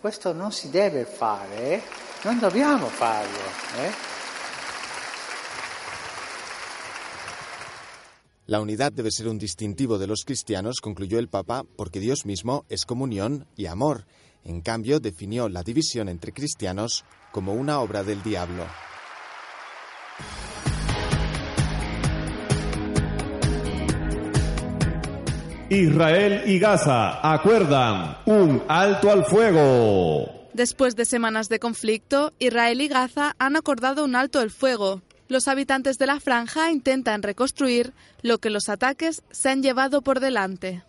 questo non si deve fare, eh? non dobbiamo farlo. eh? La unidad debe ser un distintivo de los cristianos, concluyó el Papa, porque Dios mismo es comunión y amor. En cambio, definió la división entre cristianos como una obra del diablo. Israel y Gaza acuerdan un alto al fuego. Después de semanas de conflicto, Israel y Gaza han acordado un alto el fuego. Los habitantes de la franja intentan reconstruir lo que los ataques se han llevado por delante.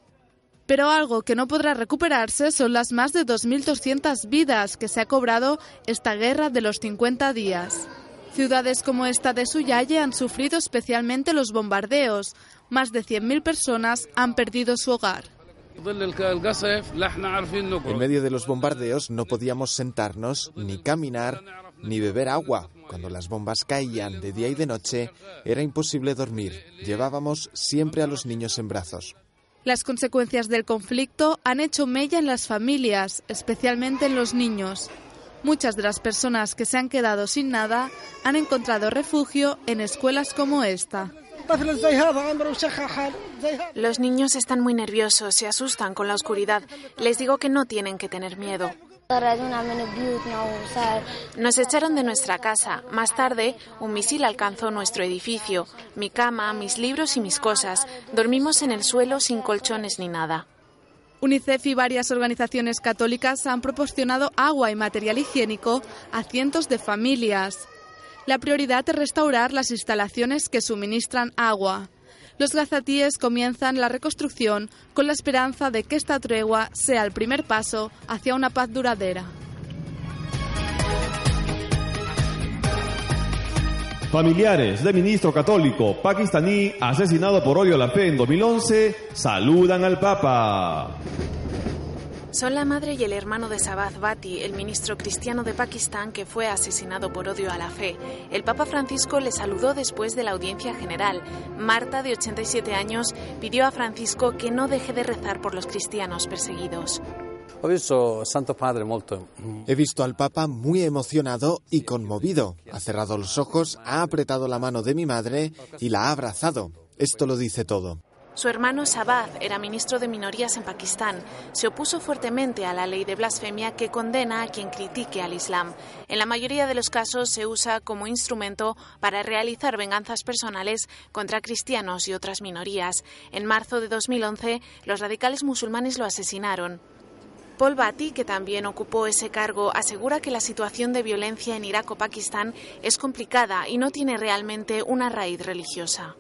Pero algo que no podrá recuperarse son las más de 2.200 vidas que se ha cobrado esta guerra de los 50 días. Ciudades como esta de Suyaye han sufrido especialmente los bombardeos. Más de 100.000 personas han perdido su hogar. En medio de los bombardeos no podíamos sentarnos, ni caminar, ni beber agua. Cuando las bombas caían de día y de noche, era imposible dormir. Llevábamos siempre a los niños en brazos. Las consecuencias del conflicto han hecho mella en las familias, especialmente en los niños. Muchas de las personas que se han quedado sin nada han encontrado refugio en escuelas como esta. Los niños están muy nerviosos, se asustan con la oscuridad. Les digo que no tienen que tener miedo. Nos echaron de nuestra casa. Más tarde, un misil alcanzó nuestro edificio. Mi cama, mis libros y mis cosas. Dormimos en el suelo sin colchones ni nada. UNICEF y varias organizaciones católicas han proporcionado agua y material higiénico a cientos de familias. La prioridad es restaurar las instalaciones que suministran agua. Los gazatíes comienzan la reconstrucción con la esperanza de que esta tregua sea el primer paso hacia una paz duradera. Familiares de ministro católico pakistaní asesinado por odio a la fe en 2011 saludan al Papa. Son la madre y el hermano de Sabath Bhatti, el ministro cristiano de Pakistán que fue asesinado por odio a la fe. El Papa Francisco le saludó después de la audiencia general. Marta, de 87 años, pidió a Francisco que no deje de rezar por los cristianos perseguidos. He visto al Papa muy emocionado y conmovido. Ha cerrado los ojos, ha apretado la mano de mi madre y la ha abrazado. Esto lo dice todo. Su hermano Sabaz era ministro de minorías en Pakistán. Se opuso fuertemente a la ley de blasfemia que condena a quien critique al Islam. En la mayoría de los casos se usa como instrumento para realizar venganzas personales contra cristianos y otras minorías. En marzo de 2011, los radicales musulmanes lo asesinaron. Paul Batty, que también ocupó ese cargo, asegura que la situación de violencia en Irak o Pakistán es complicada y no tiene realmente una raíz religiosa.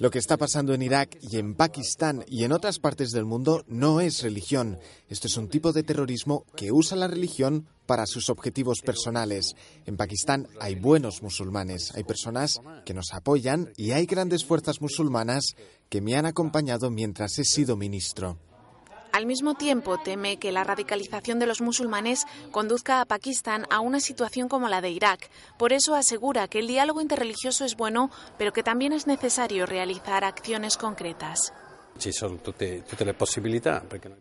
Lo que está pasando en Irak y en Pakistán y en otras partes del mundo no es religión. Esto es un tipo de terrorismo que usa la religión para sus objetivos personales. En Pakistán hay buenos musulmanes, hay personas que nos apoyan y hay grandes fuerzas musulmanas que me han acompañado mientras he sido ministro. Al mismo tiempo, teme que la radicalización de los musulmanes conduzca a Pakistán a una situación como la de Irak. Por eso asegura que el diálogo interreligioso es bueno, pero que también es necesario realizar acciones concretas.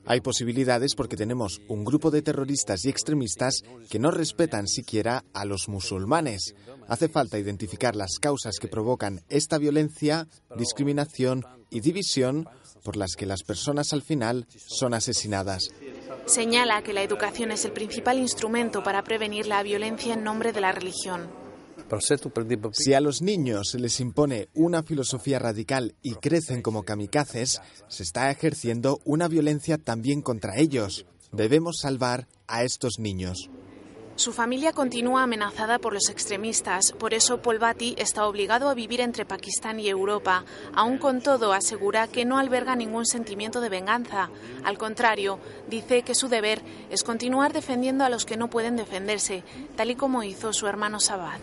Hay posibilidades porque tenemos un grupo de terroristas y extremistas que no respetan siquiera a los musulmanes. Hace falta identificar las causas que provocan esta violencia, discriminación y división por las que las personas al final son asesinadas. Señala que la educación es el principal instrumento para prevenir la violencia en nombre de la religión. Si a los niños se les impone una filosofía radical y crecen como kamikazes, se está ejerciendo una violencia también contra ellos. Debemos salvar a estos niños. Su familia continúa amenazada por los extremistas, por eso Batty está obligado a vivir entre Pakistán y Europa. Aún con todo, asegura que no alberga ningún sentimiento de venganza. Al contrario, dice que su deber es continuar defendiendo a los que no pueden defenderse, tal y como hizo su hermano Sabad.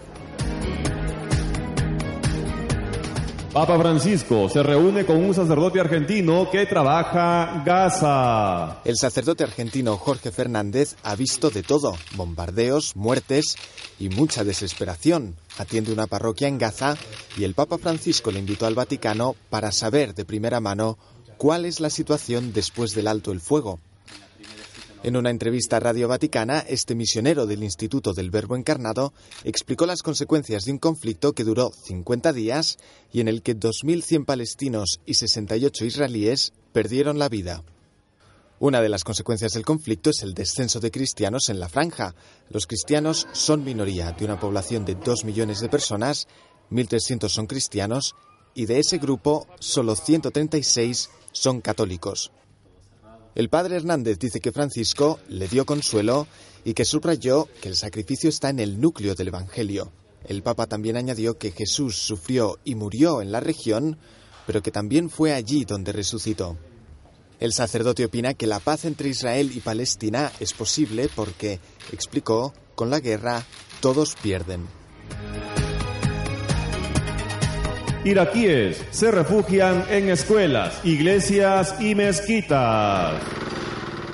Papa Francisco se reúne con un sacerdote argentino que trabaja Gaza. El sacerdote argentino Jorge Fernández ha visto de todo, bombardeos, muertes y mucha desesperación. Atiende una parroquia en Gaza y el Papa Francisco le invitó al Vaticano para saber de primera mano cuál es la situación después del alto el fuego. En una entrevista a Radio Vaticana, este misionero del Instituto del Verbo Encarnado explicó las consecuencias de un conflicto que duró 50 días y en el que 2.100 palestinos y 68 israelíes perdieron la vida. Una de las consecuencias del conflicto es el descenso de cristianos en la franja. Los cristianos son minoría de una población de 2 millones de personas, 1.300 son cristianos y de ese grupo solo 136 son católicos. El padre Hernández dice que Francisco le dio consuelo y que subrayó que el sacrificio está en el núcleo del Evangelio. El Papa también añadió que Jesús sufrió y murió en la región, pero que también fue allí donde resucitó. El sacerdote opina que la paz entre Israel y Palestina es posible porque, explicó, con la guerra todos pierden. Iraquíes se refugian en escuelas, iglesias y mezquitas.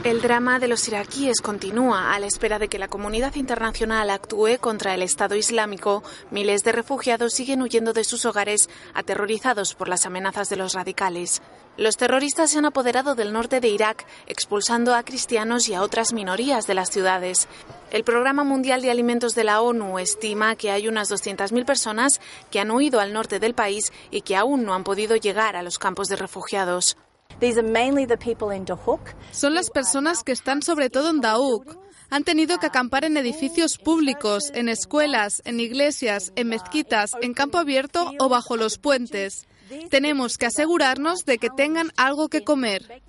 El drama de los iraquíes continúa a la espera de que la comunidad internacional actúe contra el Estado Islámico. Miles de refugiados siguen huyendo de sus hogares, aterrorizados por las amenazas de los radicales. Los terroristas se han apoderado del norte de Irak, expulsando a cristianos y a otras minorías de las ciudades. El Programa Mundial de Alimentos de la ONU estima que hay unas 200.000 personas que han huido al norte del país y que aún no han podido llegar a los campos de refugiados. Son las personas que están sobre todo en Dauk. Han tenido que acampar en edificios públicos, en escuelas, en iglesias, en mezquitas, en campo abierto o bajo los puentes. Tenemos que asegurarnos de que tengan algo que comer.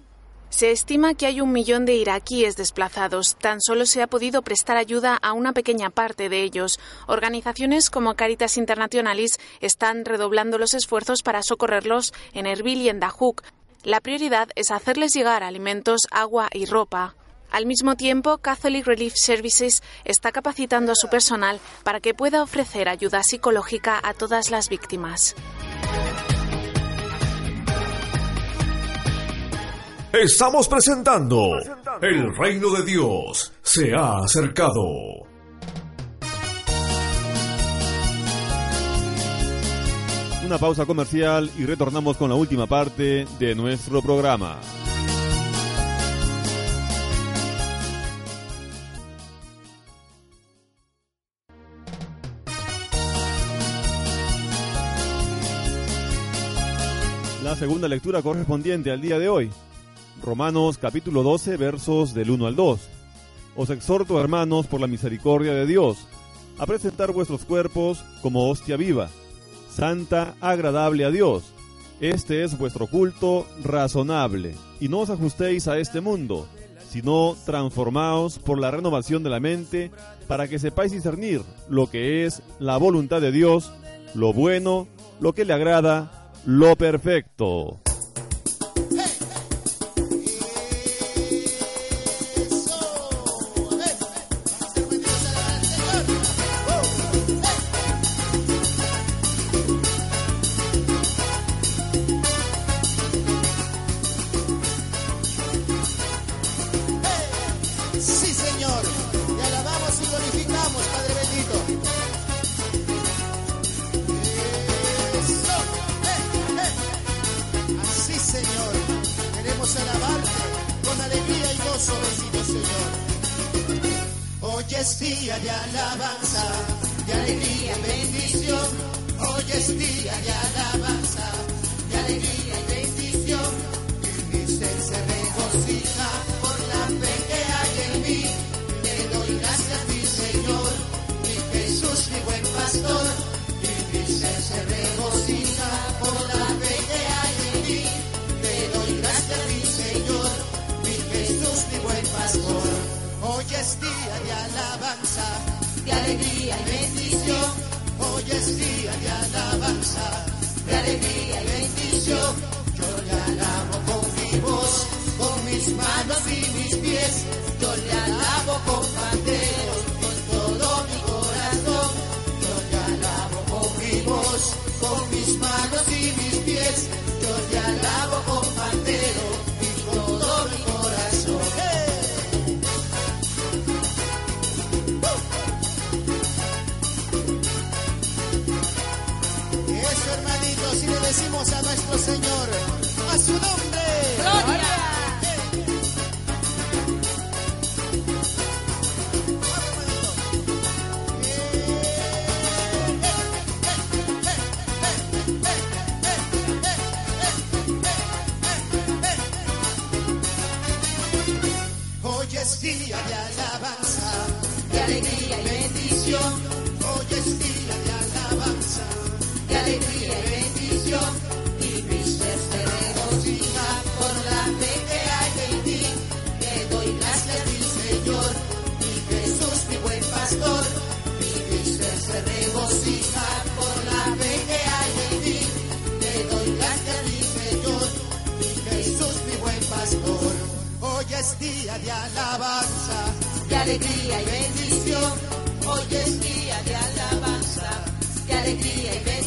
Se estima que hay un millón de iraquíes desplazados. Tan solo se ha podido prestar ayuda a una pequeña parte de ellos. Organizaciones como Caritas Internationalis están redoblando los esfuerzos para socorrerlos en Erbil y en Dahuk. La prioridad es hacerles llegar alimentos, agua y ropa. Al mismo tiempo, Catholic Relief Services está capacitando a su personal para que pueda ofrecer ayuda psicológica a todas las víctimas. Estamos presentando El reino de Dios se ha acercado. Una pausa comercial y retornamos con la última parte de nuestro programa. La segunda lectura correspondiente al día de hoy Romanos capítulo 12 versos del 1 al 2. Os exhorto, hermanos, por la misericordia de Dios, a presentar vuestros cuerpos como hostia viva, santa, agradable a Dios. Este es vuestro culto razonable, y no os ajustéis a este mundo, sino transformaos por la renovación de la mente, para que sepáis discernir lo que es la voluntad de Dios, lo bueno, lo que le agrada, lo perfecto. alegría y bendición. Hoy es día de alabanza, de alegría y bendición.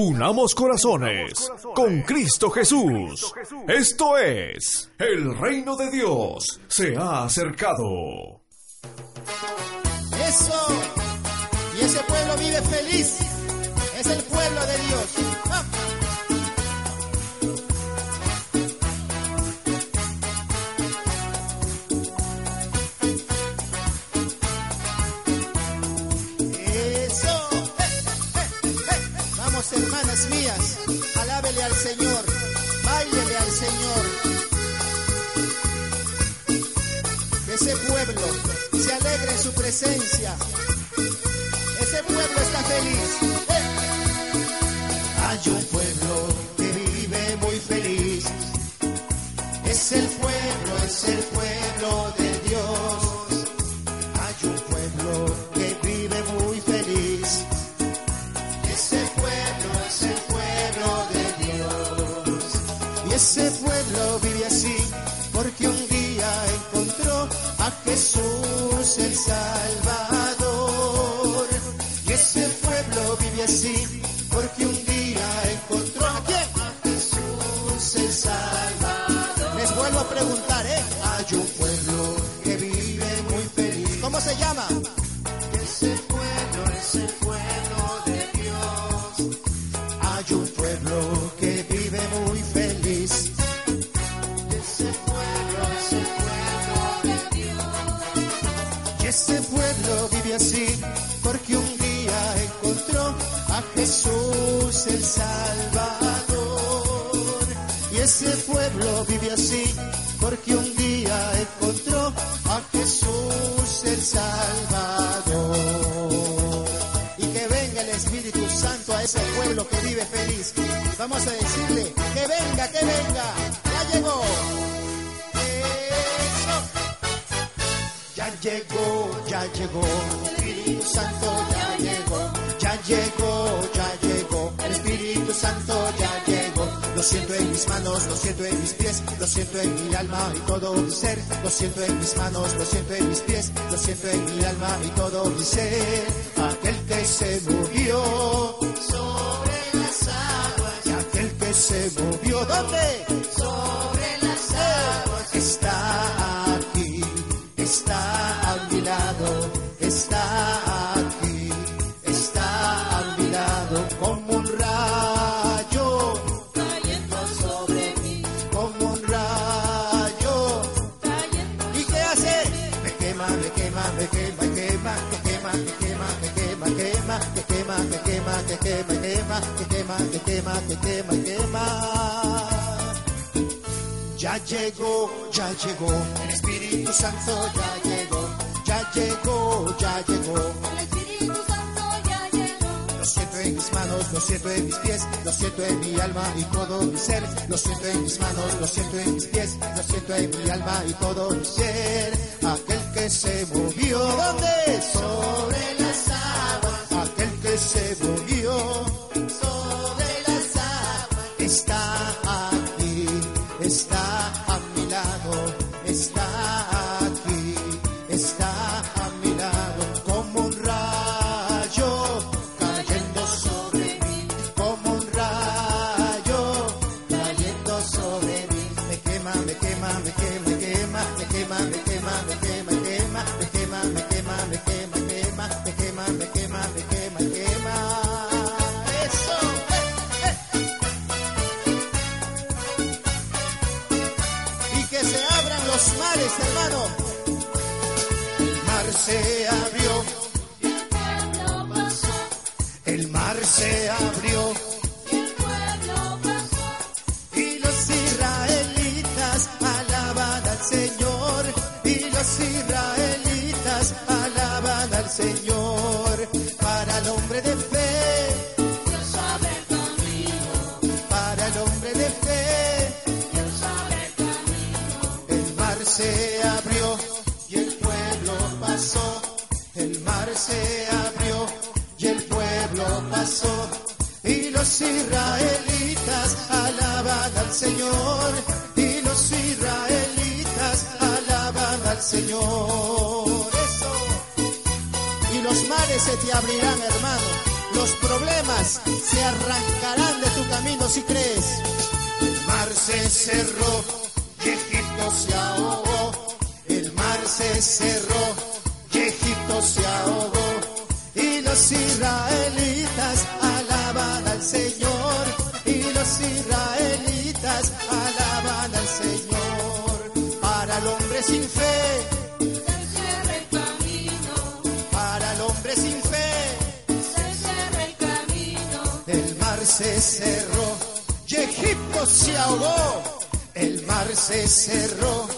Unamos corazones con Cristo Jesús. Esto es, el reino de Dios se ha acercado. Presencia. Ese pueblo está feliz. ¡Eh! Hay un pueblo que vive muy feliz. Es el pueblo, es el pueblo de Dios. Llegó, Espíritu Santo ya llegó, ya llegó, ya llegó, el Espíritu Santo ya llegó. Lo siento en mis manos, lo siento en mis pies, lo siento en mi alma y todo mi ser. Lo siento en mis manos, lo siento en mis pies, lo siento en mi alma y todo mi ser. Aquel que se movió sobre las aguas, y aquel que se movió, ¿dónde? Quema, me quema, me quema, quema, quema. Ya llegó, ya llegó, el Espíritu Santo ya llegó, ya llegó, ya llegó. El Espíritu Santo ya llegó. Lo siento en mis manos, lo siento en mis pies, lo siento en mi alma y todo mi ser. Lo siento en mis manos, lo siento en mis pies, lo siento en mi alma y todo mi ser. Aquel que se movió, ¿dónde? Sobre las aguas. Aquel que se movió sea se abrió y el pueblo pasó. Y los israelitas alaban al Señor. Y los israelitas alaban al Señor. Eso. Y los mares se te abrirán, hermano. los problemas se arrancarán de tu camino si crees. El mar se cerró se cerró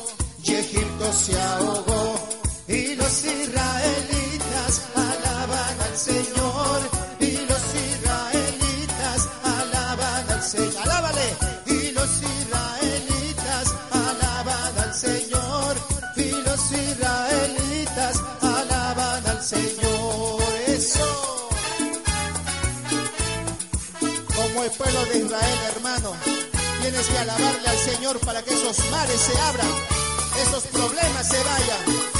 y Egipto se ahogó. Y los israelitas tienes que alabarle al Señor para que esos mares se abran, esos problemas se vayan.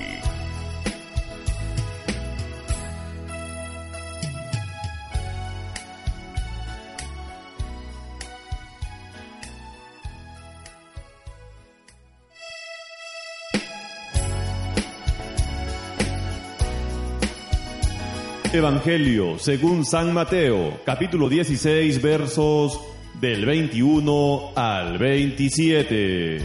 Evangelio según San Mateo, capítulo 16, versos del 21 al 27.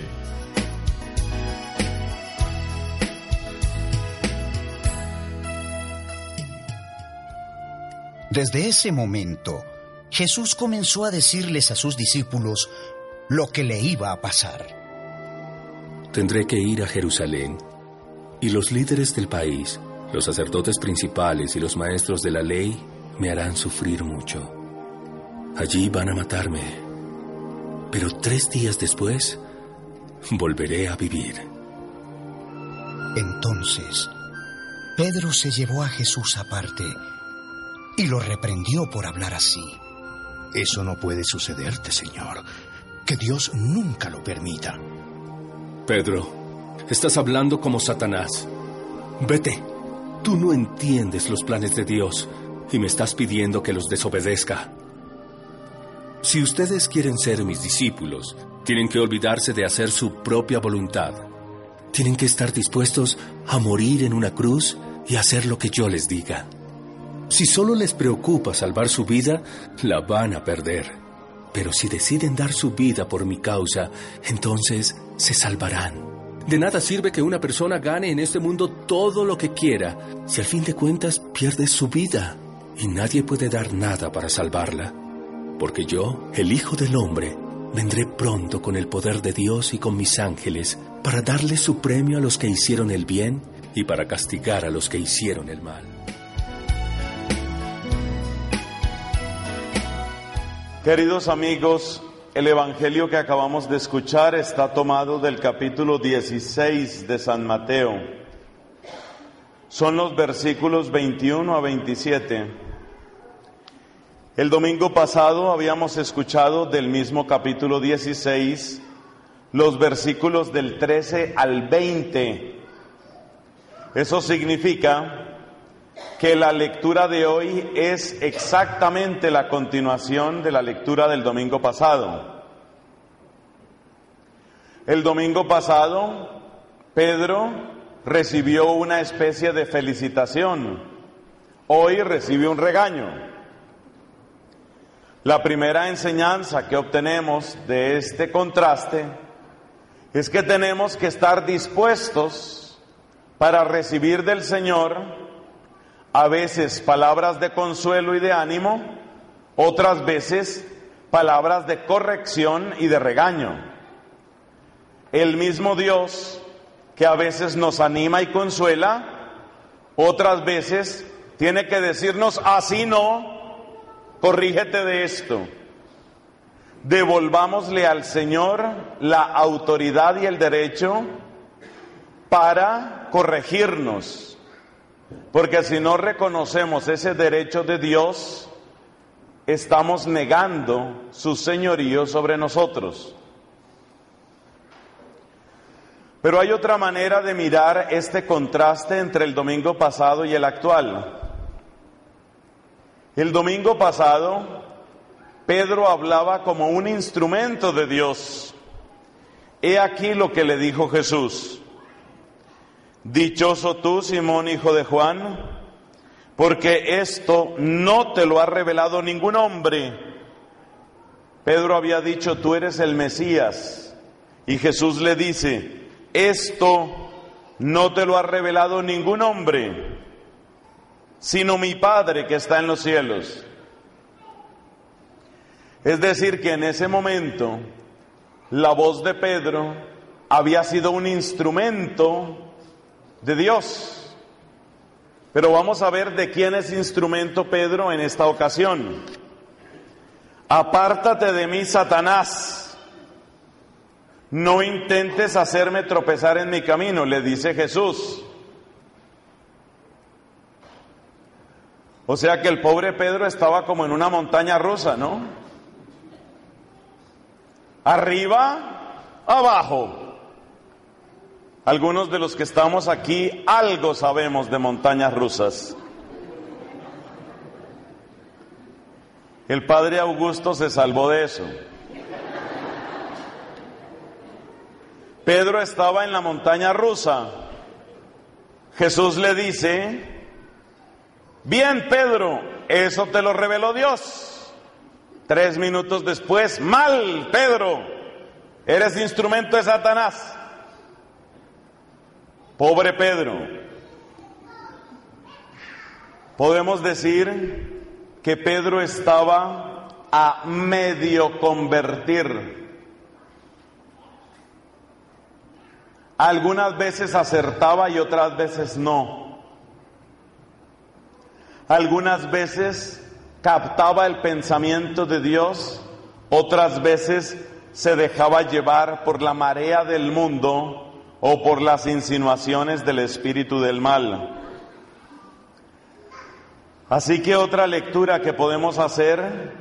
Desde ese momento, Jesús comenzó a decirles a sus discípulos lo que le iba a pasar. Tendré que ir a Jerusalén, y los líderes del país, los sacerdotes principales y los maestros de la ley me harán sufrir mucho. Allí van a matarme, pero tres días después volveré a vivir. Entonces, Pedro se llevó a Jesús aparte y lo reprendió por hablar así. Eso no puede sucederte, Señor. Que Dios nunca lo permita. Pedro, estás hablando como Satanás. Vete. Tú no entiendes los planes de Dios y me estás pidiendo que los desobedezca. Si ustedes quieren ser mis discípulos, tienen que olvidarse de hacer su propia voluntad. Tienen que estar dispuestos a morir en una cruz y hacer lo que yo les diga. Si solo les preocupa salvar su vida, la van a perder. Pero si deciden dar su vida por mi causa, entonces se salvarán. De nada sirve que una persona gane en este mundo todo lo que quiera si al fin de cuentas pierde su vida y nadie puede dar nada para salvarla. Porque yo, el Hijo del Hombre, vendré pronto con el poder de Dios y con mis ángeles para darle su premio a los que hicieron el bien y para castigar a los que hicieron el mal. Queridos amigos, el Evangelio que acabamos de escuchar está tomado del capítulo 16 de San Mateo. Son los versículos 21 a 27. El domingo pasado habíamos escuchado del mismo capítulo 16 los versículos del 13 al 20. Eso significa que la lectura de hoy es exactamente la continuación de la lectura del domingo pasado. El domingo pasado, Pedro recibió una especie de felicitación. Hoy recibe un regaño. La primera enseñanza que obtenemos de este contraste es que tenemos que estar dispuestos para recibir del Señor a veces palabras de consuelo y de ánimo, otras veces palabras de corrección y de regaño. el mismo Dios que a veces nos anima y consuela, otras veces tiene que decirnos, así no, corrígete de esto. Devolvámosle al Señor la autoridad y el derecho para corregirnos. Porque si no reconocemos ese derecho de Dios, estamos negando su señorío sobre nosotros. Pero hay otra manera de mirar este contraste entre el domingo pasado y el actual. El domingo pasado, Pedro hablaba como un instrumento de Dios. He aquí lo que le dijo Jesús. Dichoso tú, Simón, hijo de Juan, porque esto no te lo ha revelado ningún hombre. Pedro había dicho, tú eres el Mesías. Y Jesús le dice, esto no te lo ha revelado ningún hombre, sino mi Padre que está en los cielos. Es decir, que en ese momento la voz de Pedro había sido un instrumento de Dios. Pero vamos a ver de quién es instrumento Pedro en esta ocasión. Apártate de mí, Satanás. No intentes hacerme tropezar en mi camino, le dice Jesús. O sea que el pobre Pedro estaba como en una montaña rusa, ¿no? Arriba, abajo. Algunos de los que estamos aquí algo sabemos de montañas rusas. El padre Augusto se salvó de eso. Pedro estaba en la montaña rusa. Jesús le dice, bien Pedro, eso te lo reveló Dios. Tres minutos después, mal Pedro, eres instrumento de Satanás. Pobre Pedro. Podemos decir que Pedro estaba a medio convertir. Algunas veces acertaba y otras veces no. Algunas veces captaba el pensamiento de Dios, otras veces se dejaba llevar por la marea del mundo o por las insinuaciones del espíritu del mal. Así que otra lectura que podemos hacer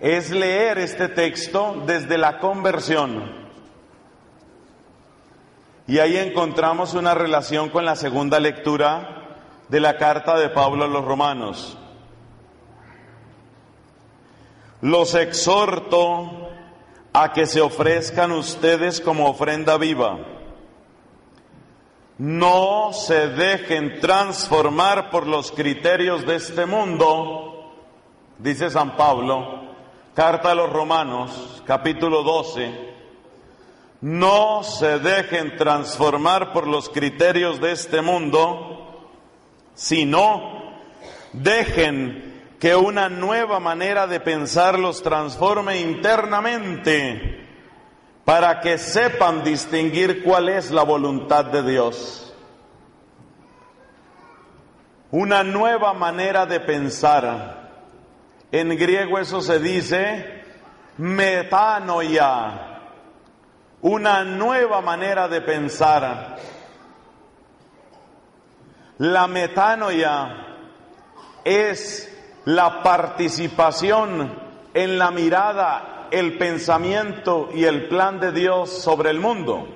es leer este texto desde la conversión. Y ahí encontramos una relación con la segunda lectura de la carta de Pablo a los romanos. Los exhorto a que se ofrezcan ustedes como ofrenda viva. No se dejen transformar por los criterios de este mundo, dice San Pablo, carta a los romanos, capítulo 12. No se dejen transformar por los criterios de este mundo, sino dejen que una nueva manera de pensar los transforme internamente para que sepan distinguir cuál es la voluntad de Dios. Una nueva manera de pensar. En griego eso se dice metanoia. Una nueva manera de pensar. La metanoia es la participación en la mirada, el pensamiento y el plan de Dios sobre el mundo.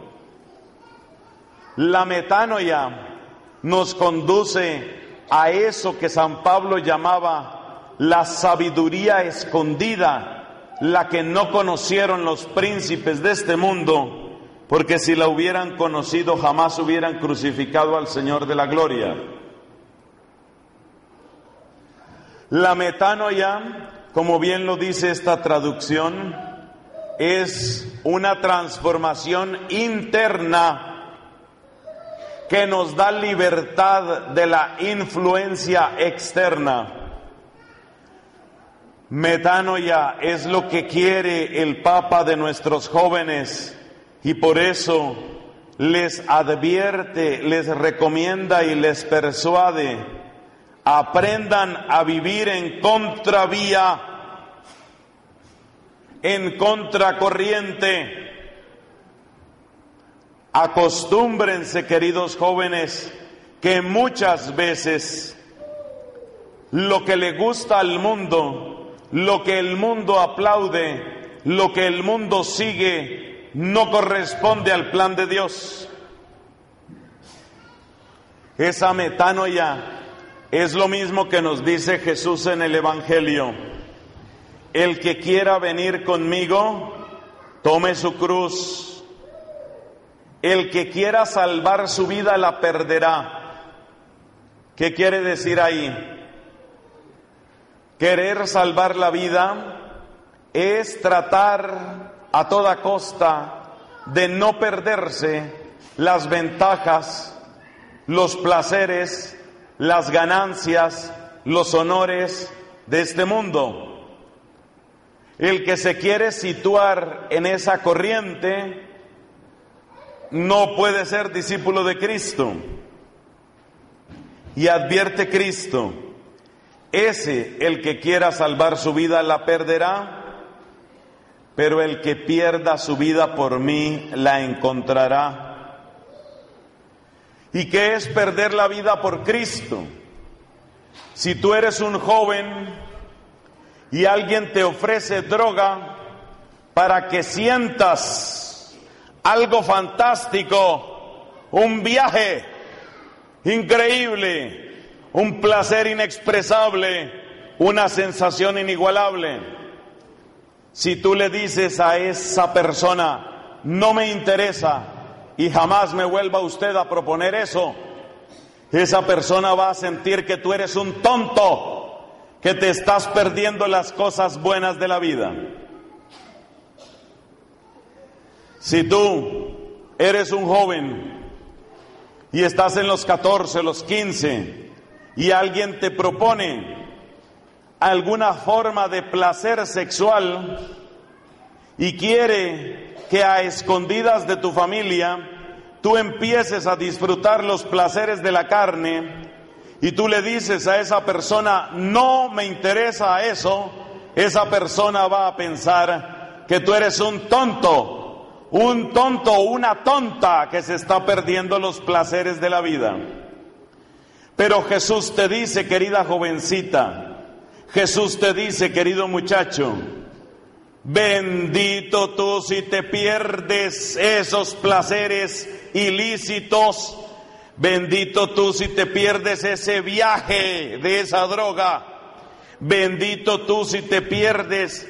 La metanoia nos conduce a eso que San Pablo llamaba la sabiduría escondida, la que no conocieron los príncipes de este mundo, porque si la hubieran conocido jamás hubieran crucificado al Señor de la gloria. La metanoia, como bien lo dice esta traducción, es una transformación interna que nos da libertad de la influencia externa. Metanoia es lo que quiere el Papa de nuestros jóvenes Y por eso les advierte, les recomienda y les persuade, aprendan a vivir en contravía, en contracorriente. Acostúmbrense, queridos jóvenes, que muchas veces lo que le gusta al mundo, lo que el mundo aplaude, lo que el mundo sigue, no corresponde al plan de Dios. Esa metanoia es lo mismo que nos dice Jesús en el Evangelio. El que quiera venir conmigo, tome su cruz. El que quiera salvar su vida la perderá. ¿Qué quiere decir ahí? Querer salvar la vida es tratar a toda costa de no perderse las ventajas, los placeres, las ganancias, los honores de este mundo. El que se quiere situar en esa corriente no puede ser discípulo de Cristo. Y advierte Cristo, ese, el que quiera salvar su vida, la perderá, pero el que pierda su vida por mí, la encontrará. ¿Y qué es perder la vida por Cristo? Si tú eres un joven y alguien te ofrece droga para que sientas algo fantástico, un viaje increíble, un placer inexpresable, una sensación inigualable. Si tú le dices a esa persona, no me interesa y jamás me vuelva usted a proponer eso, esa persona va a sentir que tú eres un tonto, que te estás perdiendo las cosas buenas de la vida. Si tú eres un joven y estás en los 14, los 15 y alguien te propone alguna forma de placer sexual y quiere que a escondidas de tu familia tú empieces a disfrutar los placeres de la carne y tú le dices a esa persona, no me interesa eso, esa persona va a pensar que tú eres un tonto, un tonto una tonta que se está perdiendo los placeres de la vida. Pero Jesús te dice, querida jovencita, Jesús te dice, querido muchacho, bendito tú si te pierdes esos placeres ilícitos, bendito tú si te pierdes ese viaje de esa droga, bendito tú si te pierdes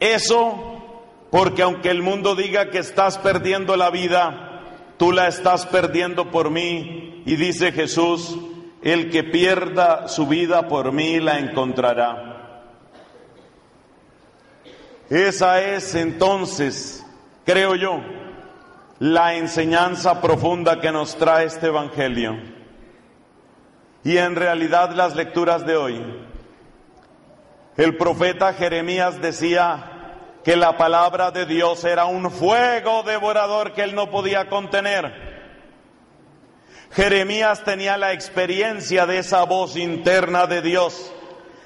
eso, porque aunque el mundo diga que estás perdiendo la vida, tú la estás perdiendo por mí. Y dice Jesús, el que pierda su vida por mí la encontrará. Esa es entonces, creo yo, la enseñanza profunda que nos trae este Evangelio. Y en realidad las lecturas de hoy. El profeta Jeremías decía que la palabra de Dios era un fuego devorador que él no podía contener. Jeremías tenía la experiencia de esa voz interna de Dios,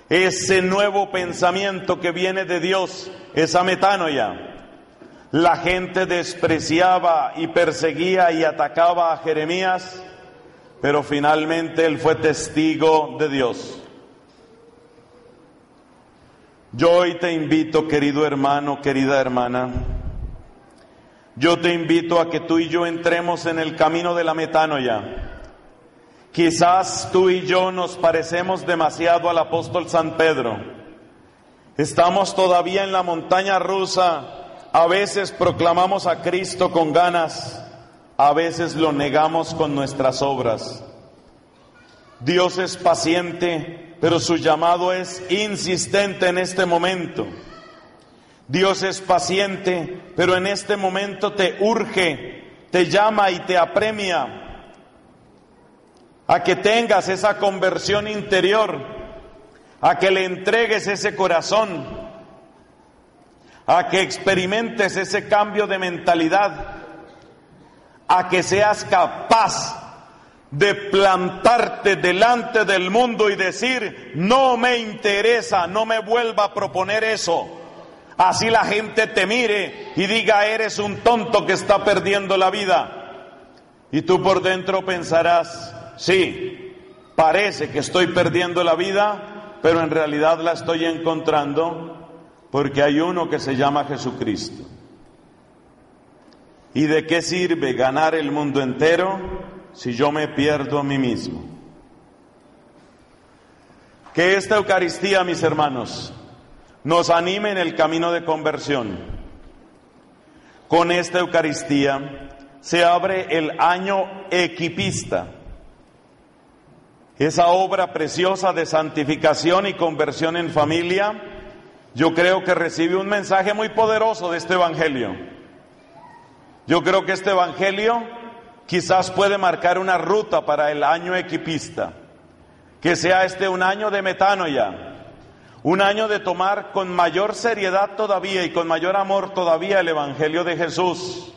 ese nuevo pensamiento que viene de Dios, esa metanoia. La gente despreciaba y perseguía y atacaba a Jeremías, pero finalmente él fue testigo de Dios. Yo hoy te invito, querido hermano, querida hermana, yo te invito a que tú y yo entremos en el camino de la metanoia. Quizás tú y yo nos parecemos demasiado al apóstol San Pedro. Estamos todavía en la montaña rusa. A veces proclamamos a Cristo con ganas, a veces lo negamos con nuestras obras. Dios es paciente, pero su llamado es insistente en este momento. Dios es paciente, pero en este momento te urge, te llama y te apremia a que tengas esa conversión interior, a que le entregues ese corazón, a que experimentes ese cambio de mentalidad a que seas capaz de plantarte delante del mundo y decir, no me interesa, no me vuelva a proponer eso. Así la gente te mire y diga, eres un tonto que está perdiendo la vida. Y tú por dentro pensarás, sí, parece que estoy perdiendo la vida, pero en realidad la estoy encontrando porque hay uno que se llama Jesucristo. ¿Y de qué sirve ganar el mundo entero si yo me pierdo a mí mismo? Que esta Eucaristía, mis hermanos, nos anime en el camino de conversión. Con esta Eucaristía se abre el año equipista, esa obra preciosa de santificación y conversión en familia, yo creo que recibe un mensaje muy poderoso de este Evangelio. Yo creo que este Evangelio quizás puede marcar una ruta para el año equipista, que sea este un año de metanoia, un año de tomar con mayor seriedad todavía y con mayor amor todavía el Evangelio de Jesús,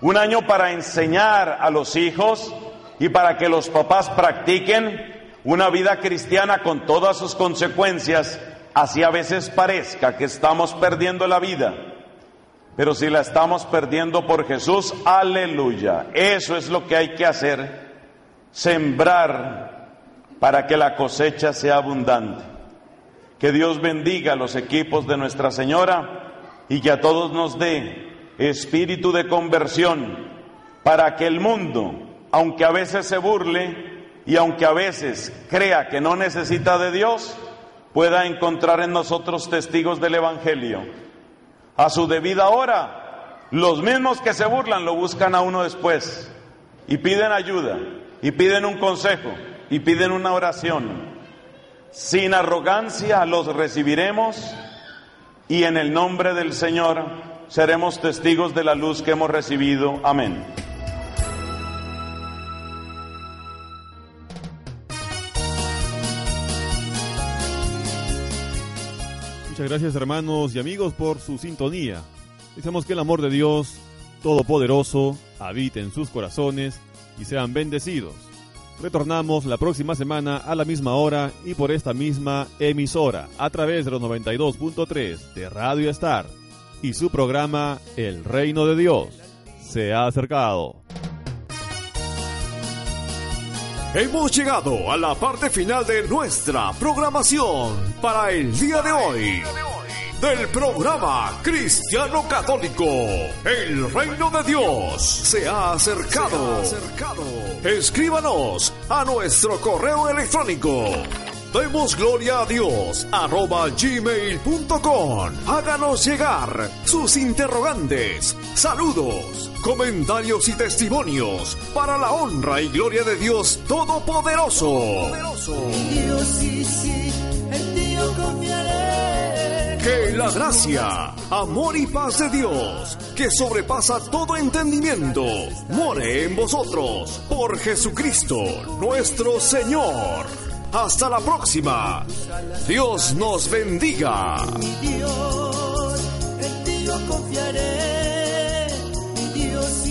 un año para enseñar a los hijos y para que los papás practiquen una vida cristiana con todas sus consecuencias, así a veces parezca que estamos perdiendo la vida. Pero si la estamos perdiendo por Jesús, aleluya. Eso es lo que hay que hacer, sembrar para que la cosecha sea abundante. Que Dios bendiga a los equipos de Nuestra Señora y que a todos nos dé espíritu de conversión para que el mundo, aunque a veces se burle y aunque a veces crea que no necesita de Dios, pueda encontrar en nosotros testigos del Evangelio. A su debida hora, los mismos que se burlan lo buscan a uno después y piden ayuda y piden un consejo y piden una oración. Sin arrogancia los recibiremos y en el nombre del Señor seremos testigos de la luz que hemos recibido. Amén. Muchas gracias hermanos y amigos por su sintonía. Deseamos que el amor de Dios Todopoderoso habite en sus corazones y sean bendecidos. Retornamos la próxima semana a la misma hora y por esta misma emisora a través de los 92.3 de Radio Star y su programa El Reino de Dios se ha acercado. Hemos llegado a la parte final de nuestra programación para el día de hoy. Del programa Cristiano Católico, el reino de Dios se ha acercado. Escríbanos a nuestro correo electrónico. Demos gloria a Dios arroba gmail.com. Háganos llegar sus interrogantes, saludos, comentarios y testimonios para la honra y gloria de Dios Todopoderoso. Dios sí, sí, en ti yo confiaré. Que la gracia, amor y paz de Dios, que sobrepasa todo entendimiento, more en vosotros por Jesucristo nuestro Señor. Hasta la próxima. Dios nos bendiga. Mi Dios, en ti yo confiaré. Mi Dios